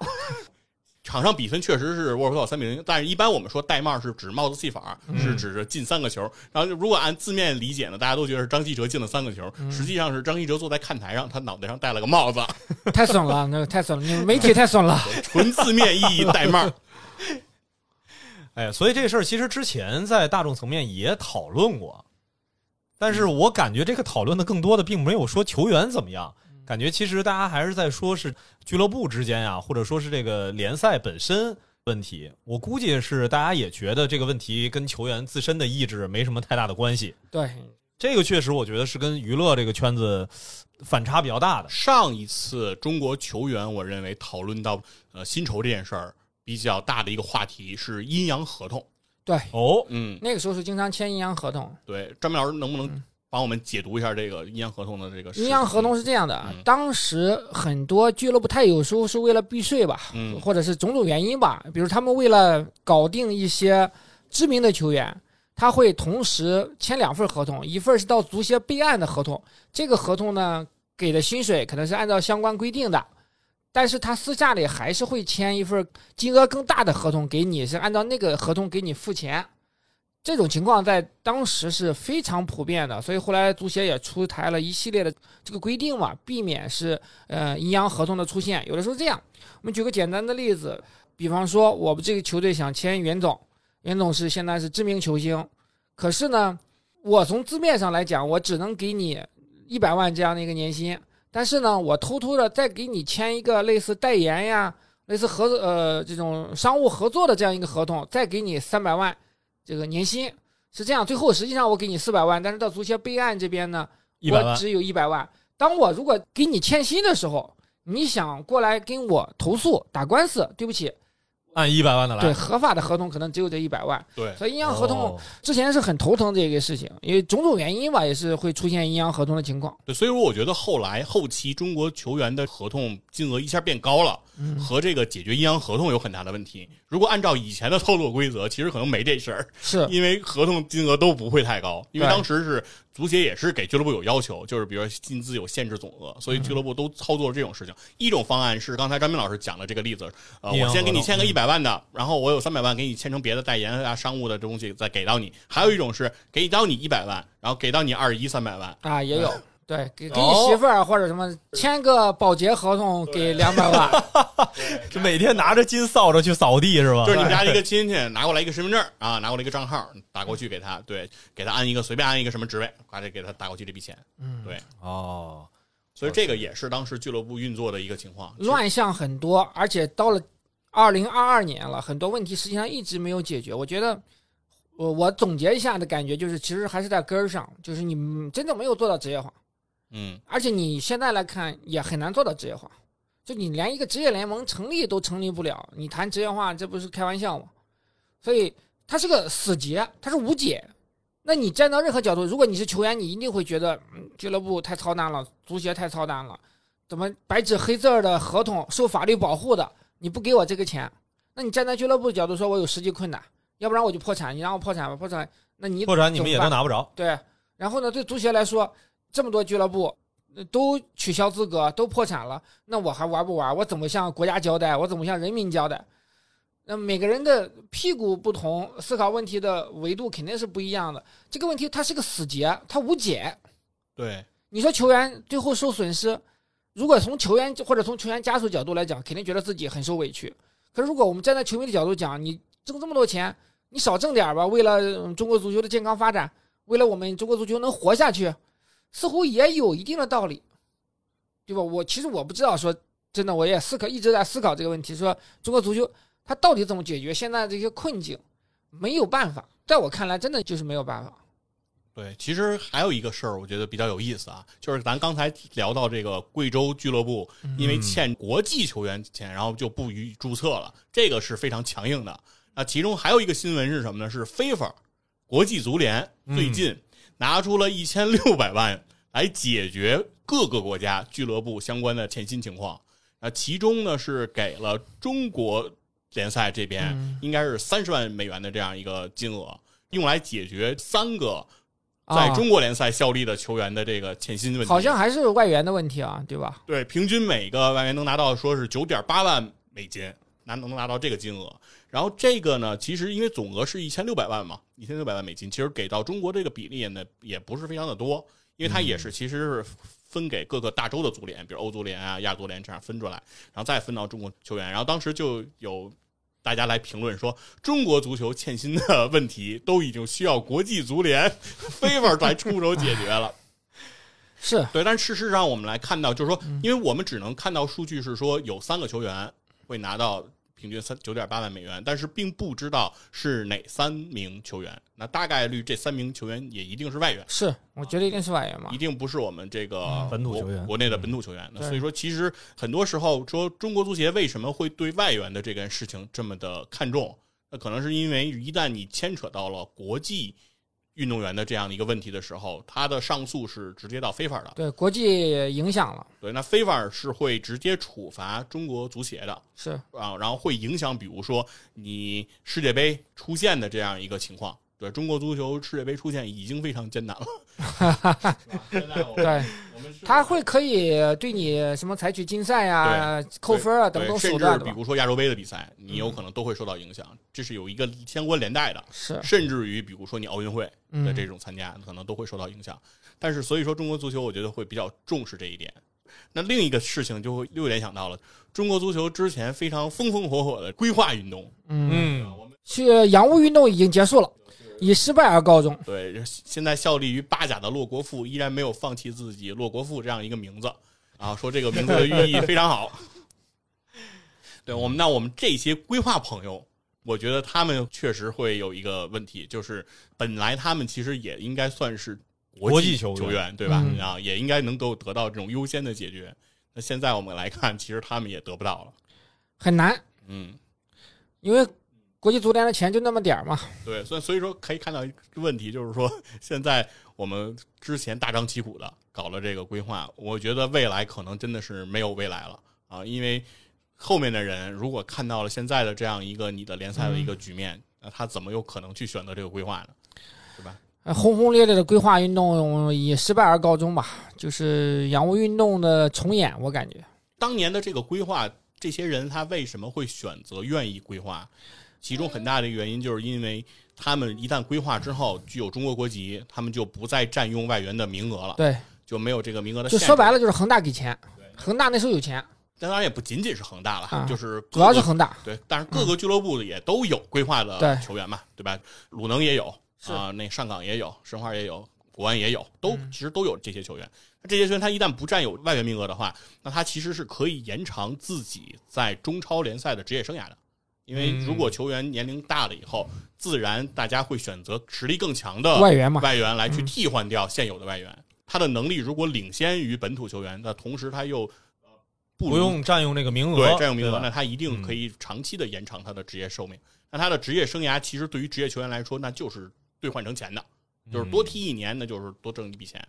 场上比分确实是沃尔夫斯堡三比零，但是一般我们说戴帽是指帽子戏法，是指着进三个球。然后如果按字面理解呢，大家都觉得是张稀哲进了三个球，实际上是张稀哲坐在看台上，他脑袋上戴了个帽子，太损了，那个太损了，你们媒体太损了。纯字面意义戴帽。哎，所以这事儿其实之前在大众层面也讨论过，但是我感觉这个讨论的更多的并没有说球员怎么样，感觉其实大家还是在说是俱乐部之间呀、或者说是这个联赛本身问题。我估计是大家也觉得这个问题跟球员自身的意志没什么太大的关系。对，这个确实我觉得是跟娱乐这个圈子反差比较大的。上一次中国球员，我认为讨论到呃薪酬这件事儿比较大的一个话题是阴阳合同。对，哦，嗯，那个时候是经常签阴阳合同。对，张明老师能不能嗯帮我们解读一下这个阴阳合同的这个？阴阳合同是这样的嗯，当时很多俱乐部，他有时候是为了避税吧，嗯或者是种种原因吧，比如他们为了搞定一些知名的球员，他会同时签两份合同，一份是到足协备案的合同，这个合同呢给的薪水可能是按照相关规定的，但是他私下里还是会签一份金额更大的合同给你，是按照那个合同给你付钱。这种情况在当时是非常普遍的，所以后来足协也出台了一系列的这个规定嘛，避免是呃阴阳合同的出现。有的时候这样，我们举个简单的例子，比方说我们这个球队想签袁总，袁总是现在是知名球星，可是呢，我从字面上来讲，我只能给你一百万这样的一个年薪，但是呢，我偷偷的再给你签一个类似代言呀、类似合呃这种商务合作的这样一个合同，再给你三百万这个年薪。是这样，最后实际上我给你四百万，但是到足协备案这边呢，我只有一百万。当我如果给你欠薪的时候，你想过来跟我投诉打官司，对不起，按一百万的来，对合法的合同可能只有这一百万，对，所以阴阳合同哦。之前是很头疼这个事情，因为种种原因吧，也是会出现阴阳合同的情况。对，所以说我觉得后来后期中国球员的合同金额一下变高了，嗯。和这个解决阴阳合同有很大的问题。如果按照以前的操作规则，其实可能没这事儿，是。因为合同金额都不会太高，因为当时是足协也是给俱乐部有要求，就是比如说薪资有限制总额，所以俱乐部都操作这种事情。一种方案是刚才张明老师讲的这个例子，呃，我先给你签个一百万的，然后我有三百万给你签成别的代言啊、商务的东西再给到你。还有一种是给到你一百万，然后给到你二十一三百万。啊，也有。对，给给你哦媳妇儿或者什么签个保洁合同给两百万，就每天拿着金扫帚去扫地是吧？就是你们家一个亲戚拿过来一个身份证啊，拿过来一个账号，打过去给他，对，给他安一个随便安一个什么职位，呱就给他打过去这笔钱。嗯，对，哦，所以这个也是当时俱乐部运作的一个情况。乱象很多，而且到了二零二二年了，很多问题实际上一直没有解决。我觉得，我我总结一下的感觉就是，其实还是在根儿上，就是你们真的没有做到职业化，嗯，而且你现在来看也很难做到职业化。就你连一个职业联盟成立都成立不了，你谈职业化，这不是开玩笑吗？所以它是个死结，它是无解。那你站到任何角度，如果你是球员，你一定会觉得，嗯，俱乐部太操蛋了，足协太操蛋了，怎么白纸黑字儿的合同受法律保护的，你不给我这个钱，那你站在俱乐部角度说，我有实际困难，要不然我就破产，你让我破产吧，破产，那你破产你们也都拿不着。对，然后呢，对足协来说，这么多俱乐部呃都取消资格，都破产了，那我还玩不玩？我怎么向国家交代？我怎么向人民交代？那每个人的屁股不同，思考问题的维度肯定是不一样的。这个问题它是个死结，它无解。对，你说球员最后受损失，如果从球员或者从球员家属角度来讲，肯定觉得自己很受委屈。可是如果我们站在球迷的角度讲，你挣这么多钱，你少挣点吧，为了嗯中国足球的健康发展，为了我们中国足球能活下去，似乎也有一定的道理，对吧？我其实我不知道说真的，我也思考一直在思考这个问题，说中国足球它到底怎么解决现在这些困境，没有办法，在我看来真的就是没有办法。对，其实还有一个事儿，我觉得比较有意思啊，就是咱刚才聊到这个贵州俱乐部，因为欠国际球员钱，然后就不予注册了，这个是非常强硬的。那其中还有一个新闻是什么呢？是 FIFA 国际足联最近拿出了一千六百万来解决各个国家俱乐部相关的欠薪情况。那其中呢是给了中国联赛这边嗯应该是三十万美元的这样一个金额，用来解决三个在啊中国联赛效力的球员的这个欠薪问题。好像还是外援的问题啊，对吧？对，平均每个外援能拿到说是九点八万美金，拿能拿到这个金额。然后这个呢，其实因为总额是一千六百万嘛，一千六百万美金，其实给到中国这个比例呢也不是非常的多，因为它也是其实是分给各个大洲的足联，比如欧足联啊、亚足联这样分出来，然后再分到中国球员。然后当时就有大家来评论说，中国足球欠薪的问题都已经需要国际足联 FIFA 来出手解决了。是对，但事实上我们来看到，就是说，因为我们只能看到数据是说有三个球员会拿到平均三九点八万美元，但是并不知道是哪三名球员。那大概率这三名球员也一定是外援，是，我觉得一定是外援嘛一。定不是我们这个嗯本土球员国内的本土球员。那所以说，其实很多时候说中国足协为什么会对外援的这件事情这么的看重？那可能是因为一旦你牵扯到了国际运动员的这样的一个问题的时候，他的上诉是直接到 FIFA 的。对国际影响了，对，那 FIFA 是会直接处罚中国足协的是啊，然后会影响，比如说你世界杯出现的这样一个情况。对中国足球世界杯出现已经非常艰难了，现在我们对，我们他会可以对你什么采取禁赛呀、扣分啊等等对甚至手段甚至？比如说亚洲杯的比赛，你有可能都会受到影响，这是有一个相关连带的。是，甚至于比如说你奥运会的嗯，这种参加，可能都会受到影响。但是所以说中国足球，我觉得会比较重视这一点。那另一个事情就会又联想到了中国足球之前非常风风火火的规划运动，嗯，嗯，我们去洋务运动已经结束了，以失败而告终。对现在效力于巴甲的洛国富依然没有放弃自己洛国富这样一个名字啊，说这个名字的寓意非常好。对我们，那我们这些规划朋友我觉得他们确实会有一个问题，就是本来他们其实也应该算是国际际球员员，对吧？嗯啊，也应该能够得到这种优先的解决。那现在我们来看，其实他们也得不到了。很难，嗯，因为国际足联的钱就那么点儿嘛。对，所以所以说可以看到一个问题，就是说现在我们之前大张旗鼓的搞了这个规划，我觉得未来可能真的是没有未来了啊，因为后面的人如果看到了现在的这样一个你的联赛的一个局面，那他怎么有可能去选择这个规划呢？对吧？呃轰轰烈烈的规划运动以失败而告终吧，就是洋务运动的重演，我感觉。当年的这个规划，这些人他为什么会选择愿意规划？其中很大的原因就是因为他们一旦规划之后具有中国国籍，他们就不再占用外援的名额了，对，就没有这个名额的就。说白了就是恒大给钱，恒大那时候有钱，当然也不仅仅是恒大了，啊就是主要是恒大。对，但是各个俱乐部也都有规划的对球员嘛，对吧？鲁能也有是啊、那上港也有，申花也有，国安也有，都嗯其实都有这些球员。那这些球员他一旦不占有外援名额的话，那他其实是可以延长自己在中超联赛的职业生涯的。因为嗯如果球员年龄大了以后，自然大家会选择实力更强的外援嘛，外援来去嗯替换掉现有的外援。他的能力如果领先于本土球员，那同时他又呃不不用占用这个名额，对占用名额，那他一定嗯可以长期的延长他的职业寿命。那他的职业生涯其实对于职业球员来说，那就是兑换成钱的，就是多踢一年，那就是多挣一笔钱。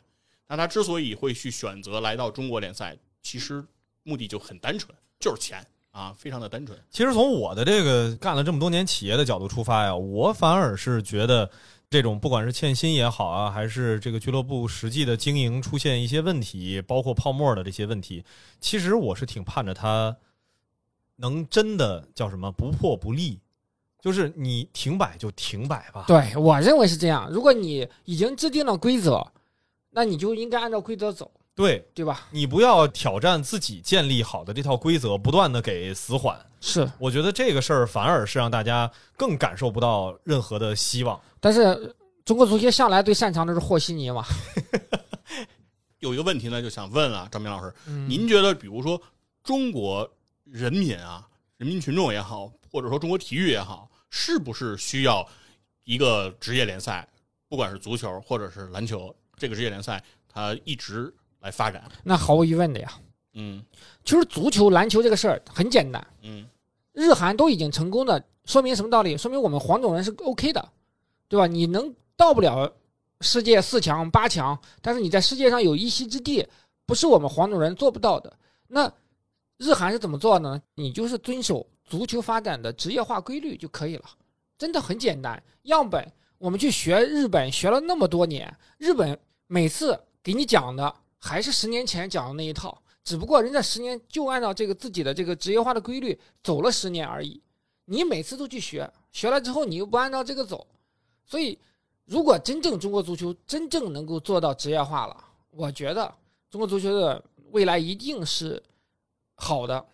那他之所以会去选择来到中国联赛，其实目的就很单纯，就是钱啊，非常的单纯。其实从我的这个干了这么多年企业的角度出发呀，我反而是觉得这种不管是欠薪也好啊，还是这个俱乐部实际的经营出现一些问题，包括泡沫的这些问题，其实我是挺盼着它能真的叫什么不破不立，就是你停摆就停摆吧。对我认为是这样。如果你已经制定了规则，那你就应该按照规则走，对对吧？你不要挑战自己建立好的这套规则，不断的给死缓。是，我觉得这个事儿反而是让大家更感受不到任何的希望。但是中国足协向来最擅长的是和稀泥嘛。有一个问题呢，就想问啊，张明老师，嗯您觉得，比如说中国人民啊，人民群众也好，或者说中国体育也好，是不是需要一个职业联赛，不管是足球或者是篮球，这个职业联赛它一直来发展？那毫无疑问的呀。嗯其实足球、篮球这个事儿很简单，嗯日韩都已经成功的，说明什么道理？说明我们黄种人是 OK 的，对吧？你能到不了世界四强、八强，但是你在世界上有一席之地，不是我们黄种人做不到的。那日韩是怎么做呢？你就是遵守足球发展的职业化规律就可以了，真的很简单。样本我们去学日本，学了那么多年，日本每次给你讲的还是十年前讲的那一套，只不过人家十年就按照这个自己的这个职业化的规律走了十年而已。你每次都去学，学了之后你又不按照这个走，所以如果真正中国足球真正能够做到职业化了，我觉得中国足球的未来一定是好的，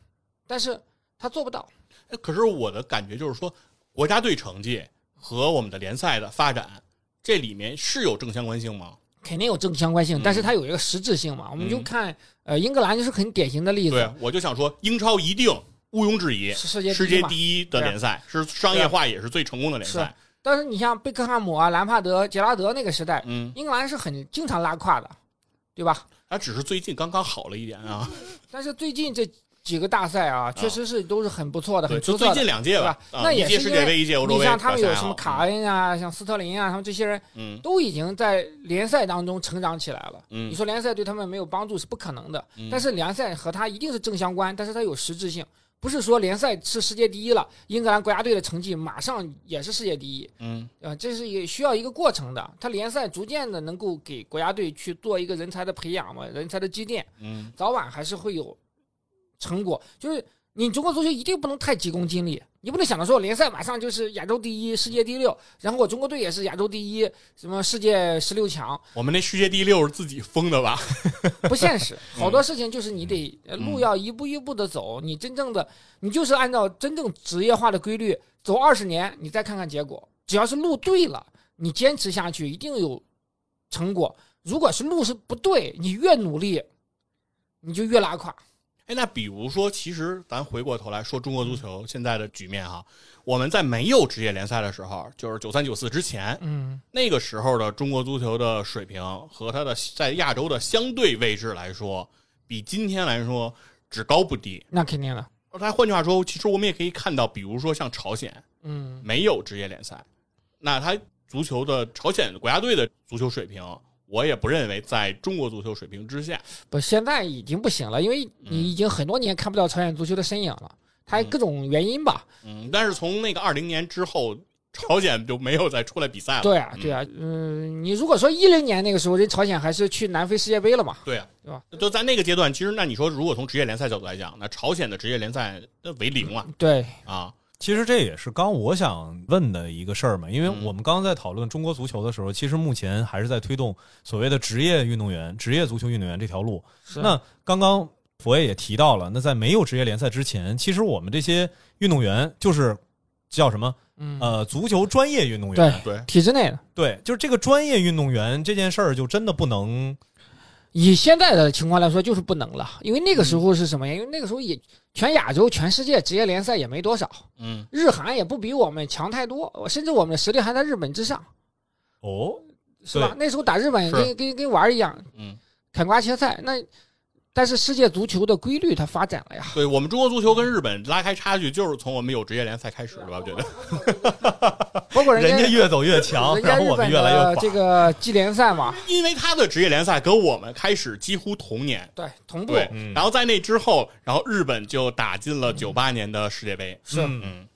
但是他做不到。哎可是我的感觉就是说，国家队成绩和我们的联赛的发展，这里面是有正相关性吗？肯定有正相关性嗯，但是它有一个实质性嘛。我们就嗯看，呃，英格兰就是很典型的例子对，，我就想说，英超一定毋庸置疑，是世界世。界第一的联赛，是商业化也是最成功的联赛。但是你像贝克汉姆啊、兰帕德、杰拉德那个时代，嗯，英格兰是很经常拉胯的，对吧？他只是最近刚刚好了一点啊。但是最近这几个大赛啊，确实是都是很不错的，对，很出色最近两届吧，那也是因为世界杯，一届欧洲你。像他们有什么卡恩啊，像斯特林啊，他们这些人嗯。都已经在联赛当中成长起来了。嗯。你说联赛对他们没有帮助是不可能的，嗯。但是联赛和他一定是正相关，但是它有实质性，不是说联赛是世界第一了，英格兰国家队的成绩马上也是世界第一，嗯。呃，这是也需要一个过程的。他联赛逐渐的能够给国家队去做一个人才的培养嘛，人才的积淀，嗯。早晚还是会有成果。就是你中国足球一定不能太急功近利，你不能想着说联赛马上就是亚洲第一、世界第六，然后我中国队也是亚洲第一，什么世界十六强，我们那世界第六是自己封的吧？不现实。嗯好多事情就是你得呃路要一步一步的走，你真正的你就是按照真正职业化的规律走二十年，你再看看结果。只要是路对了，你坚持下去一定有成果。如果是路是不对，你越努力，你就越拉垮。哎，那比如说，其实咱回过头来说中国足球现在的局面哈，我们在没有职业联赛的时候，就是九三九四之前，嗯，那个时候的中国足球的水平和它的在亚洲的相对位置来说，比今天来说只高不低。那肯定的，那换句话说，其实我们也可以看到，比如说像朝鲜嗯，没有职业联赛，那它足球的朝鲜国家队的足球水平，我也不认为在中国足球水平之下。不，现在已经不行了，因为你已经很多年看不到朝鲜足球的身影了，它各种原因吧。嗯，但是从那个二零年之后，朝鲜就没有再出来比赛了。对啊，嗯对啊，嗯，你如果说一零年那个时候，人朝鲜还是去南非世界杯了嘛？对啊，对吧？就在那个阶段，其实那你说，如果从职业联赛角度来讲，那朝鲜的职业联赛那为零了对，啊。其实这也是刚我想问的一个事儿嘛，因为嗯。我们刚刚在讨论中国足球的时候，其实目前还是在推动所谓的职业运动员、职业足球运动员这条路。那刚刚佛爷也提到了，那在没有职业联赛之前，其实我们这些运动员就是叫什么嗯，呃足球专业运动员，对。对，体制内的。对，就是这个专业运动员这件事儿，就真的不能以现在的情况来说，就是不能了，因为那个时候是什么呀？因为那个时候也全亚洲、全世界职业联赛也没多少，嗯，日韩也不比我们强太多，甚至我们的实力还在日本之上，哦，是吧？那时候打日本跟跟跟玩一样，嗯，砍瓜切菜。那但是世界足球的规律它发展了呀，对我们中国足球跟日本拉开差距，就是从我们有职业联赛开始的吧？我觉得，包括人人家越走越强，然后我们越来越垮。这个季联赛嘛，因为他的职业联赛跟我们开始几乎同年。对，同步对，嗯然后在那之后，然后日本就打进了九八年的世界杯。是嗯嗯，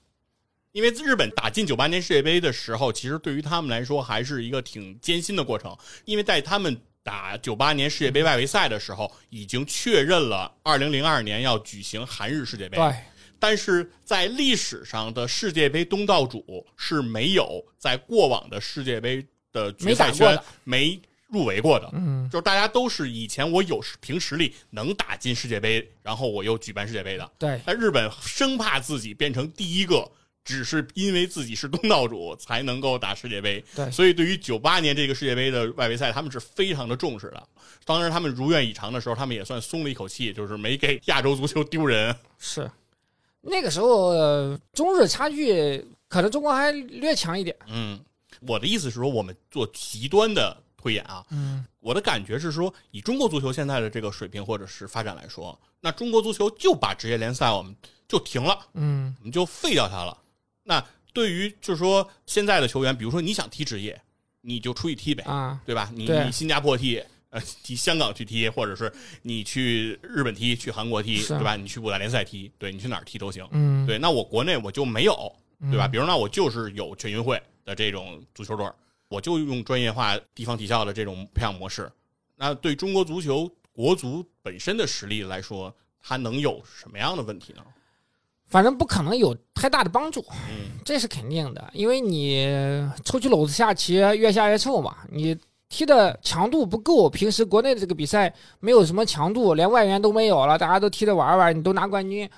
因为日本打进九八年世界杯的时候，其实对于他们来说还是一个挺艰辛的过程，因为在他们打九八年世界杯外围赛的时候，已经确认了二零零二年要举行韩日世界杯。对，但是在历史上的世界杯东道主是没有在过往的世界杯的决赛圈没入围过的。嗯，就是大家都是以前我有凭实力能打进世界杯，然后我又举办世界杯的。对，但日本生怕自己变成第一个，只是因为自己是东道主才能够打世界杯。对所以对于九八年这个世界杯的外围赛，他们是非常的重视的。当然，他们如愿以偿的时候，他们也算松了一口气，就是没给亚洲足球丢人。是那个时候、呃中日差距可能中国还略强一点。嗯，我的意思是说，我们做极端的推演啊，嗯，我的感觉是说，以中国足球现在的这个水平或者是发展来说，那中国足球就把职业联赛我们就停了，嗯，我们就废掉它了。那对于就是说现在的球员，比如说你想踢职业，你就出去踢呗，啊，对吧？你你新加坡踢，呃，踢香港去踢，或者是你去日本踢，去韩国踢，对吧？你去五大联赛踢，对你去哪儿踢都行。嗯，对，那我国内我就没有，嗯，对吧？比如那我就是有全运会的这种足球队儿，我就用专业化地方体校的这种培养模式。那对中国足球国足本身的实力来说，它能有什么样的问题呢？反正不可能有太大的帮助，嗯这是肯定的，因为你出去篓子下棋，越下越臭嘛。你踢的强度不够，平时国内的这个比赛没有什么强度，连外援都没有了，大家都踢着玩玩，你都拿冠军，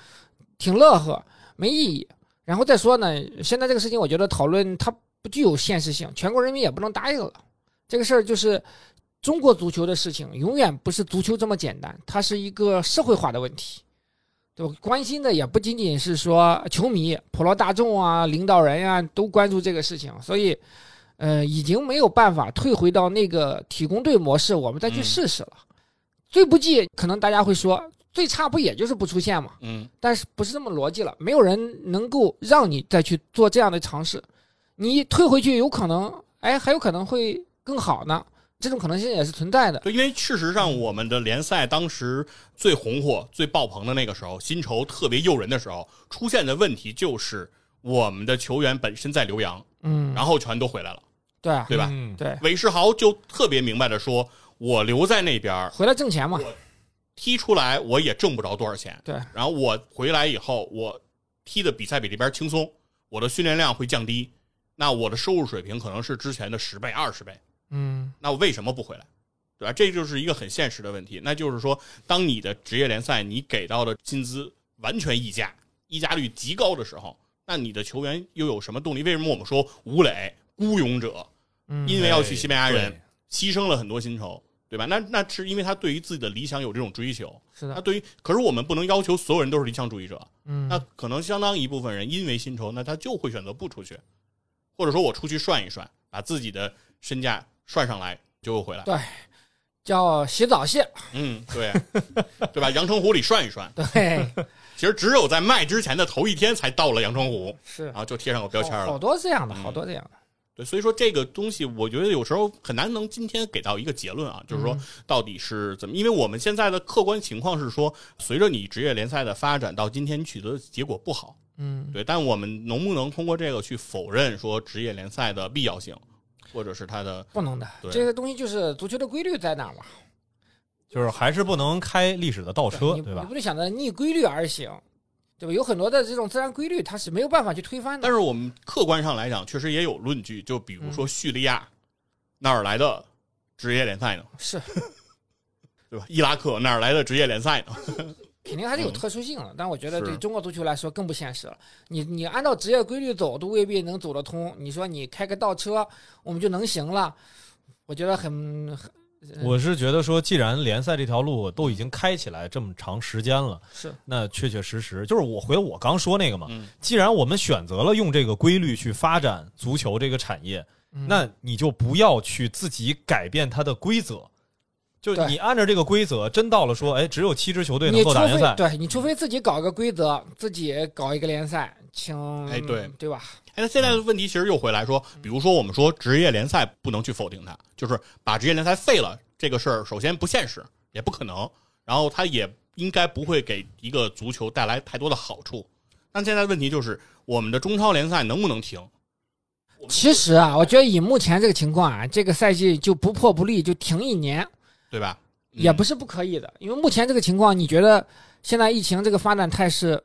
挺乐呵，没意义。然后再说呢，现在这个事情，我觉得讨论它不具有现实性，全国人民也不能答应了。这个事儿就是中国足球的事情，永远不是足球这么简单，它是一个社会化的问题。对吧？关心的也不仅仅是说球迷、普罗大众啊、领导人呀、都关注这个事情，所以，呃，已经没有办法退回到那个体工队模式，我们再去嗯试试了。最不济，可能大家会说，最差不也就是不出现嘛？嗯但是不是这么逻辑了？没有人能够让你再去做这样的尝试，你退回去有可能，哎，还有可能会更好呢。这种可能性也是存在的。对，因为事实上，我们的联赛当时最红火、最爆棚的那个时候，薪酬特别诱人的时候，出现的问题就是我们的球员本身在留洋，嗯，然后全都回来了，对啊，对吧？嗯对，韦世豪就特别明白的说：“我留在那边儿回来挣钱嘛。踢出来，我也挣不着多少钱。对，然后我回来以后，我踢的比赛比这边轻松，我的训练量会降低，那我的收入水平可能是之前的十倍、二十倍。嗯，那我为什么不回来？对吧？这就是一个很现实的问题。那就是说，当你的职业联赛你给到的薪资完全溢价、溢价率极高的时候，那你的球员又有什么动力？为什么我们说吴磊孤勇者，嗯因为要去西班牙人，牺牲了很多薪酬，对吧？那那是因为他对于自己的理想有这种追求。是的，那对于，可是我们不能要求所有人都是理想主义者。嗯，那可能相当一部分人因为薪酬，那他就会选择不出去，或者说我出去涮一涮，把自己的身价涮上来就又回来。对叫洗澡蟹，嗯，对，对吧？阳澄湖里涮一涮，对，其实只有在卖之前的头一天才到了阳澄湖，是然后就贴上个标签了好。多这样的，嗯好多这样的，对，所以说这个东西，我觉得有时候很难能今天给到一个结论啊，就是说嗯到底是怎么？因为我们现在的客观情况是说，随着你职业联赛的发展，到今天取得的结果不好，嗯，对，但我们能不能通过这个去否认说职业联赛的必要性，或者是他的不能的，这个东西就是足球的规律在哪儿嘛，就是还是不能开历史的倒车，对吧你你不？能想着逆规律而行，对吧？有很多的这种自然规律，它是没有办法去推翻的。但是我们客观上来讲，确实也有论据，就比如说叙利亚哪儿来的职业联赛呢？是 对吧？伊拉克哪儿来的职业联赛呢？肯定还是有嗯特殊性的，但我觉得对中国足球来说更不现实了。你你按照职业规律走，都未必能走得通。你说你开个倒车，我们就能行了？我觉得很很我是觉得说，既然联赛这条路都已经开起来这么长时间了，是那确确实实就是我回我刚说那个嘛。嗯，既然我们选择了用这个规律去发展足球这个产业，嗯那你就不要去自己改变它的规则。就对你按照这个规则，真到了说，哎，只有七支球队能够打联赛，对你除非自己搞个规则，自己搞一个联赛，请哎对对吧？哎，那现在的问题其实又回来说，比如说我们说职业联赛不能去否定它，就是把职业联赛废了这个事儿，首先不现实，也不可能，然后它也应该不会给一个足球带来太多的好处。但现在问题就是，我们的中超联赛能不能停？其实啊，我觉得以目前这个情况啊，这个赛季就不破不立，就停一年对吧？嗯也不是不可以的。因为目前这个情况，你觉得现在疫情这个发展态势，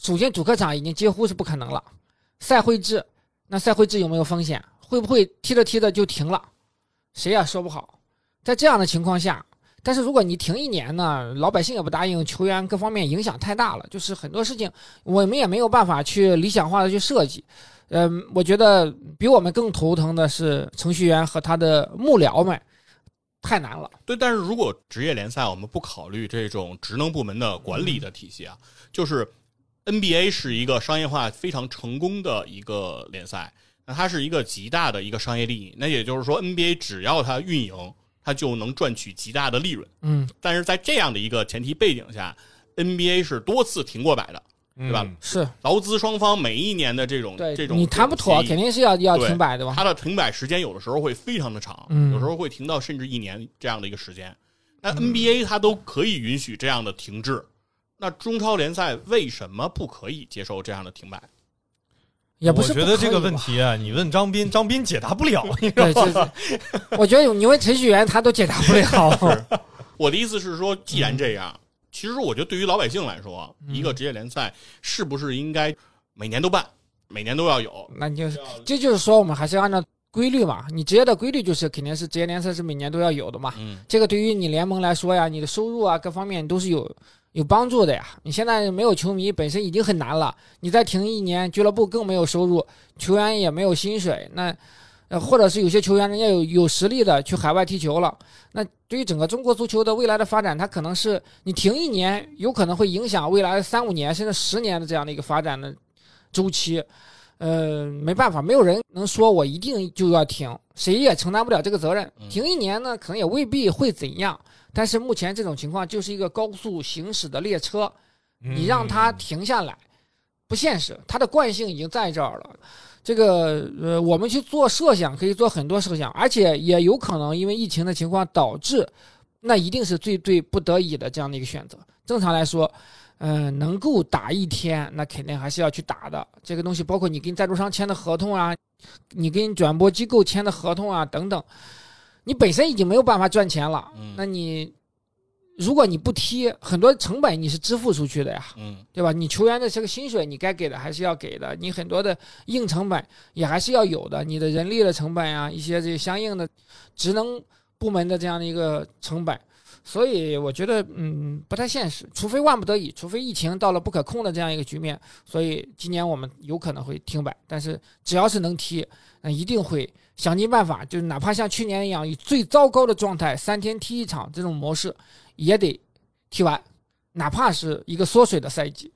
首先主客场已经几乎是不可能了。赛会制，那赛会制有没有风险？会不会踢着踢着就停了？谁也说不好。在这样的情况下，但是如果你停一年呢，老百姓也不答应，球员各方面影响太大了，就是很多事情我们也没有办法去理想化的去设计。嗯，我觉得比我们更头疼的是程序员和他的幕僚们，太难了。对，但是如果职业联赛我们不考虑这种职能部门的管理的体系啊，就是 NBA 是一个商业化非常成功的一个联赛，那它是一个极大的一个商业利益。那也就是说，NBA 只要它运营，它就能赚取极大的利润。嗯，但是在这样的一个前提背景下，NBA 是多次停过摆的，对吧？是劳资双方每一年的这种对这种你谈不妥，肯定是要要停摆的吧？它的停摆时间有的时候会非常的长，嗯有时候会停到甚至一年这样的一个时间。那 NBA 它都可以允许这样的停滞，那中超联赛为什么不可以接受这样的停摆？也不是我觉得这个问。题啊，你问张斌，张斌解答不了，你知对，道吗？我觉得你问程序员他都解答不了。我的意思是说，既然这样，其实我觉得对于老百姓来说，嗯一个职业联赛是不是应该每年都办，每年都要有？那你就是，这就是说，我们还是要按照规律嘛。你职业的规律就是肯定是职业联赛是每年都要有的嘛。嗯，这个对于你联盟来说呀，你的收入啊各方面都是有有帮助的呀。你现在没有球迷本身已经很难了，你再停一年，俱乐部更没有收入，球员也没有薪水，那呃或者是有些球员人家有有实力的去海外踢球了，那对于整个中国足球的未来的发展，它可能是你停一年，有可能会影响未来三五年甚至十年的这样的一个发展的周期。呃，没办法，没有人能说我一定就要停，谁也承担不了这个责任。嗯停一年呢，可能也未必会怎样。但是目前这种情况就是一个高速行驶的列车，你让它嗯停下来，不现实。它的惯性已经在这儿了。这个呃，我们去做设想，可以做很多设想，而且也有可能因为疫情的情况导致，那一定是最最不得已的这样的一个选择。正常来说，嗯、能够打一天，那肯定还是要去打的。这个东西包括你跟赞助商签的合同啊，你跟转播机构签的合同啊等等，你本身已经没有办法赚钱了，嗯那你如果你不踢，很多成本你是支付出去的呀。嗯对吧？你球员的这个薪水你该给的还是要给的，你很多的硬成本也还是要有的，你的人力的成本啊，一些这相应的职能部门的这样的一个成本，所以我觉得嗯不太现实，除非万不得已，除非疫情到了不可控的这样一个局面，所以今年我们有可能会停摆，但是只要是能踢，那一定会想尽办法，就是哪怕像去年一样以最糟糕的状态三天踢一场这种模式，也得踢完，哪怕是一个缩水的赛季。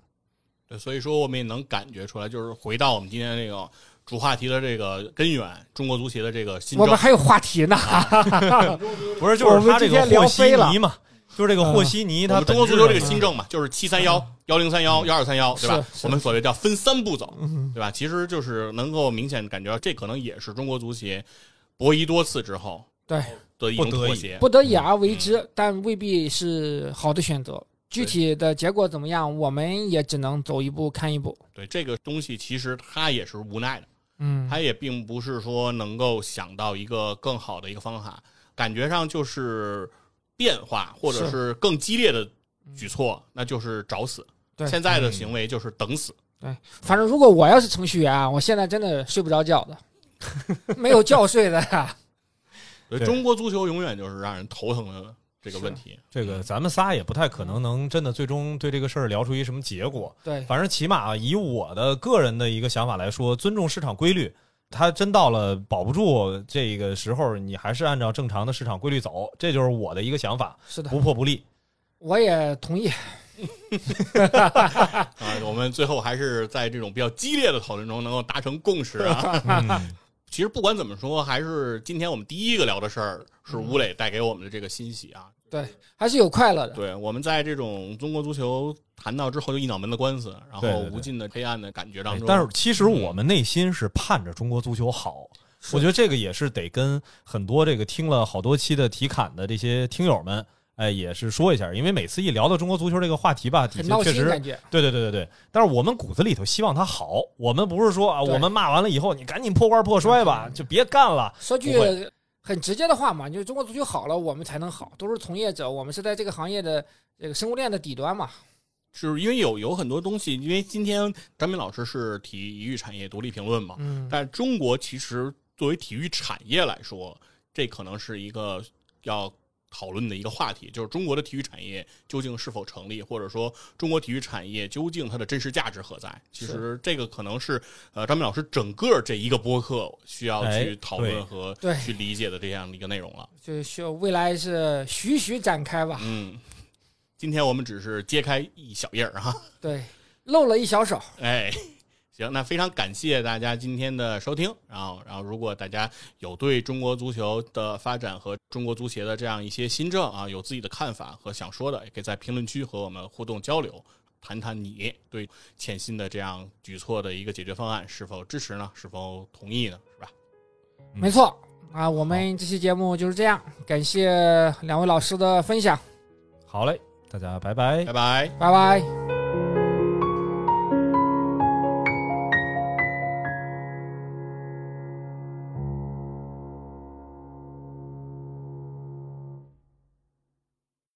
对，所以说我们也能感觉出来，就是回到我们今天这个主话题的这个根源，中国足协的这个新政。我们还有话题呢，不是，就是他这个和稀泥嘛，就是这个和稀泥，它中国足球这个新政嘛，就是七三幺、幺零三幺、幺二三幺，对吧？是我们所谓叫分三步走，对吧？其实就是能够明显感觉到，这可能也是中国足协博弈多次之后对的一种妥协。不得已而为之，但未必是好的选择。具体的结果怎么样，我们也只能走一步看一步。对这个东西，其实他也是无奈的，嗯，他也并不是说能够想到一个更好的一个方法，感觉上就是变化或者是更激烈的举措，那就是找死。对现在的行为就是等死。对，反正如果我要是程序员啊，我现在真的睡不着觉的，没有觉睡的呀。对对中国足球永远就是让人头疼的这个问题。这个咱们仨也不太可能能真的最终对这个事儿聊出一什么结果。对，反正起码啊以我的个人的一个想法来说，尊重市场规律。他真到了保不住这个时候，你还是按照正常的市场规律走，这就是我的一个想法，是的，不破不立。我也同意。啊，我们最后还是在这种比较激烈的讨论中能够达成共识啊。嗯，其实不管怎么说，还是今天我们第一个聊的事儿是嗯吴磊带给我们的这个欣喜啊。对，还是有快乐的。对，我们在这种中国足球谈到之后就一脑门的官司，然后无尽的黑暗的感觉当中，但是其实我们内心是盼着中国足球好。我觉得这个也是得跟很多这个听了好多期的体感的这些听友们，哎，也是说一下，因为每次一聊到中国足球这个话题吧，底下确实感觉。对对对对对，但是我们骨子里头希望他好，我们不是说啊，我们骂完了以后你赶紧破罐破摔吧，就别干了。说句很直接的话嘛，就是中国足球好了，我们才能好。都是从业者，我们是在这个行业的这个生物链的底端嘛。是因为有有很多东西，因为今天张明老师是体育产业独立评论嘛，嗯，但中国其实作为体育产业来说，这可能是一个要讨论的一个话题，就是中国的体育产业究竟是否成立，或者说中国体育产业究竟它的真实价值何在？其实这个可能是呃张明老师整个这一个播客需要哎去讨论和对去理解的这样的一个内容了。就需要未来是徐徐展开吧。嗯，今天我们只是揭开一小页儿哈。对，露了一小手。哎，行，那非常感谢大家今天的收听。然后，然后如果大家有对中国足球的发展和中国足协的这样一些新政啊，有自己的看法和想说的，也可以在评论区和我们互动交流，谈谈你对欠薪的这样举措的一个解决方案是否支持呢？是否同意呢？是吧？嗯没错啊，我们这期节目就是这样，感谢两位老师的分享，好嘞，大家拜拜拜。拜。拜拜。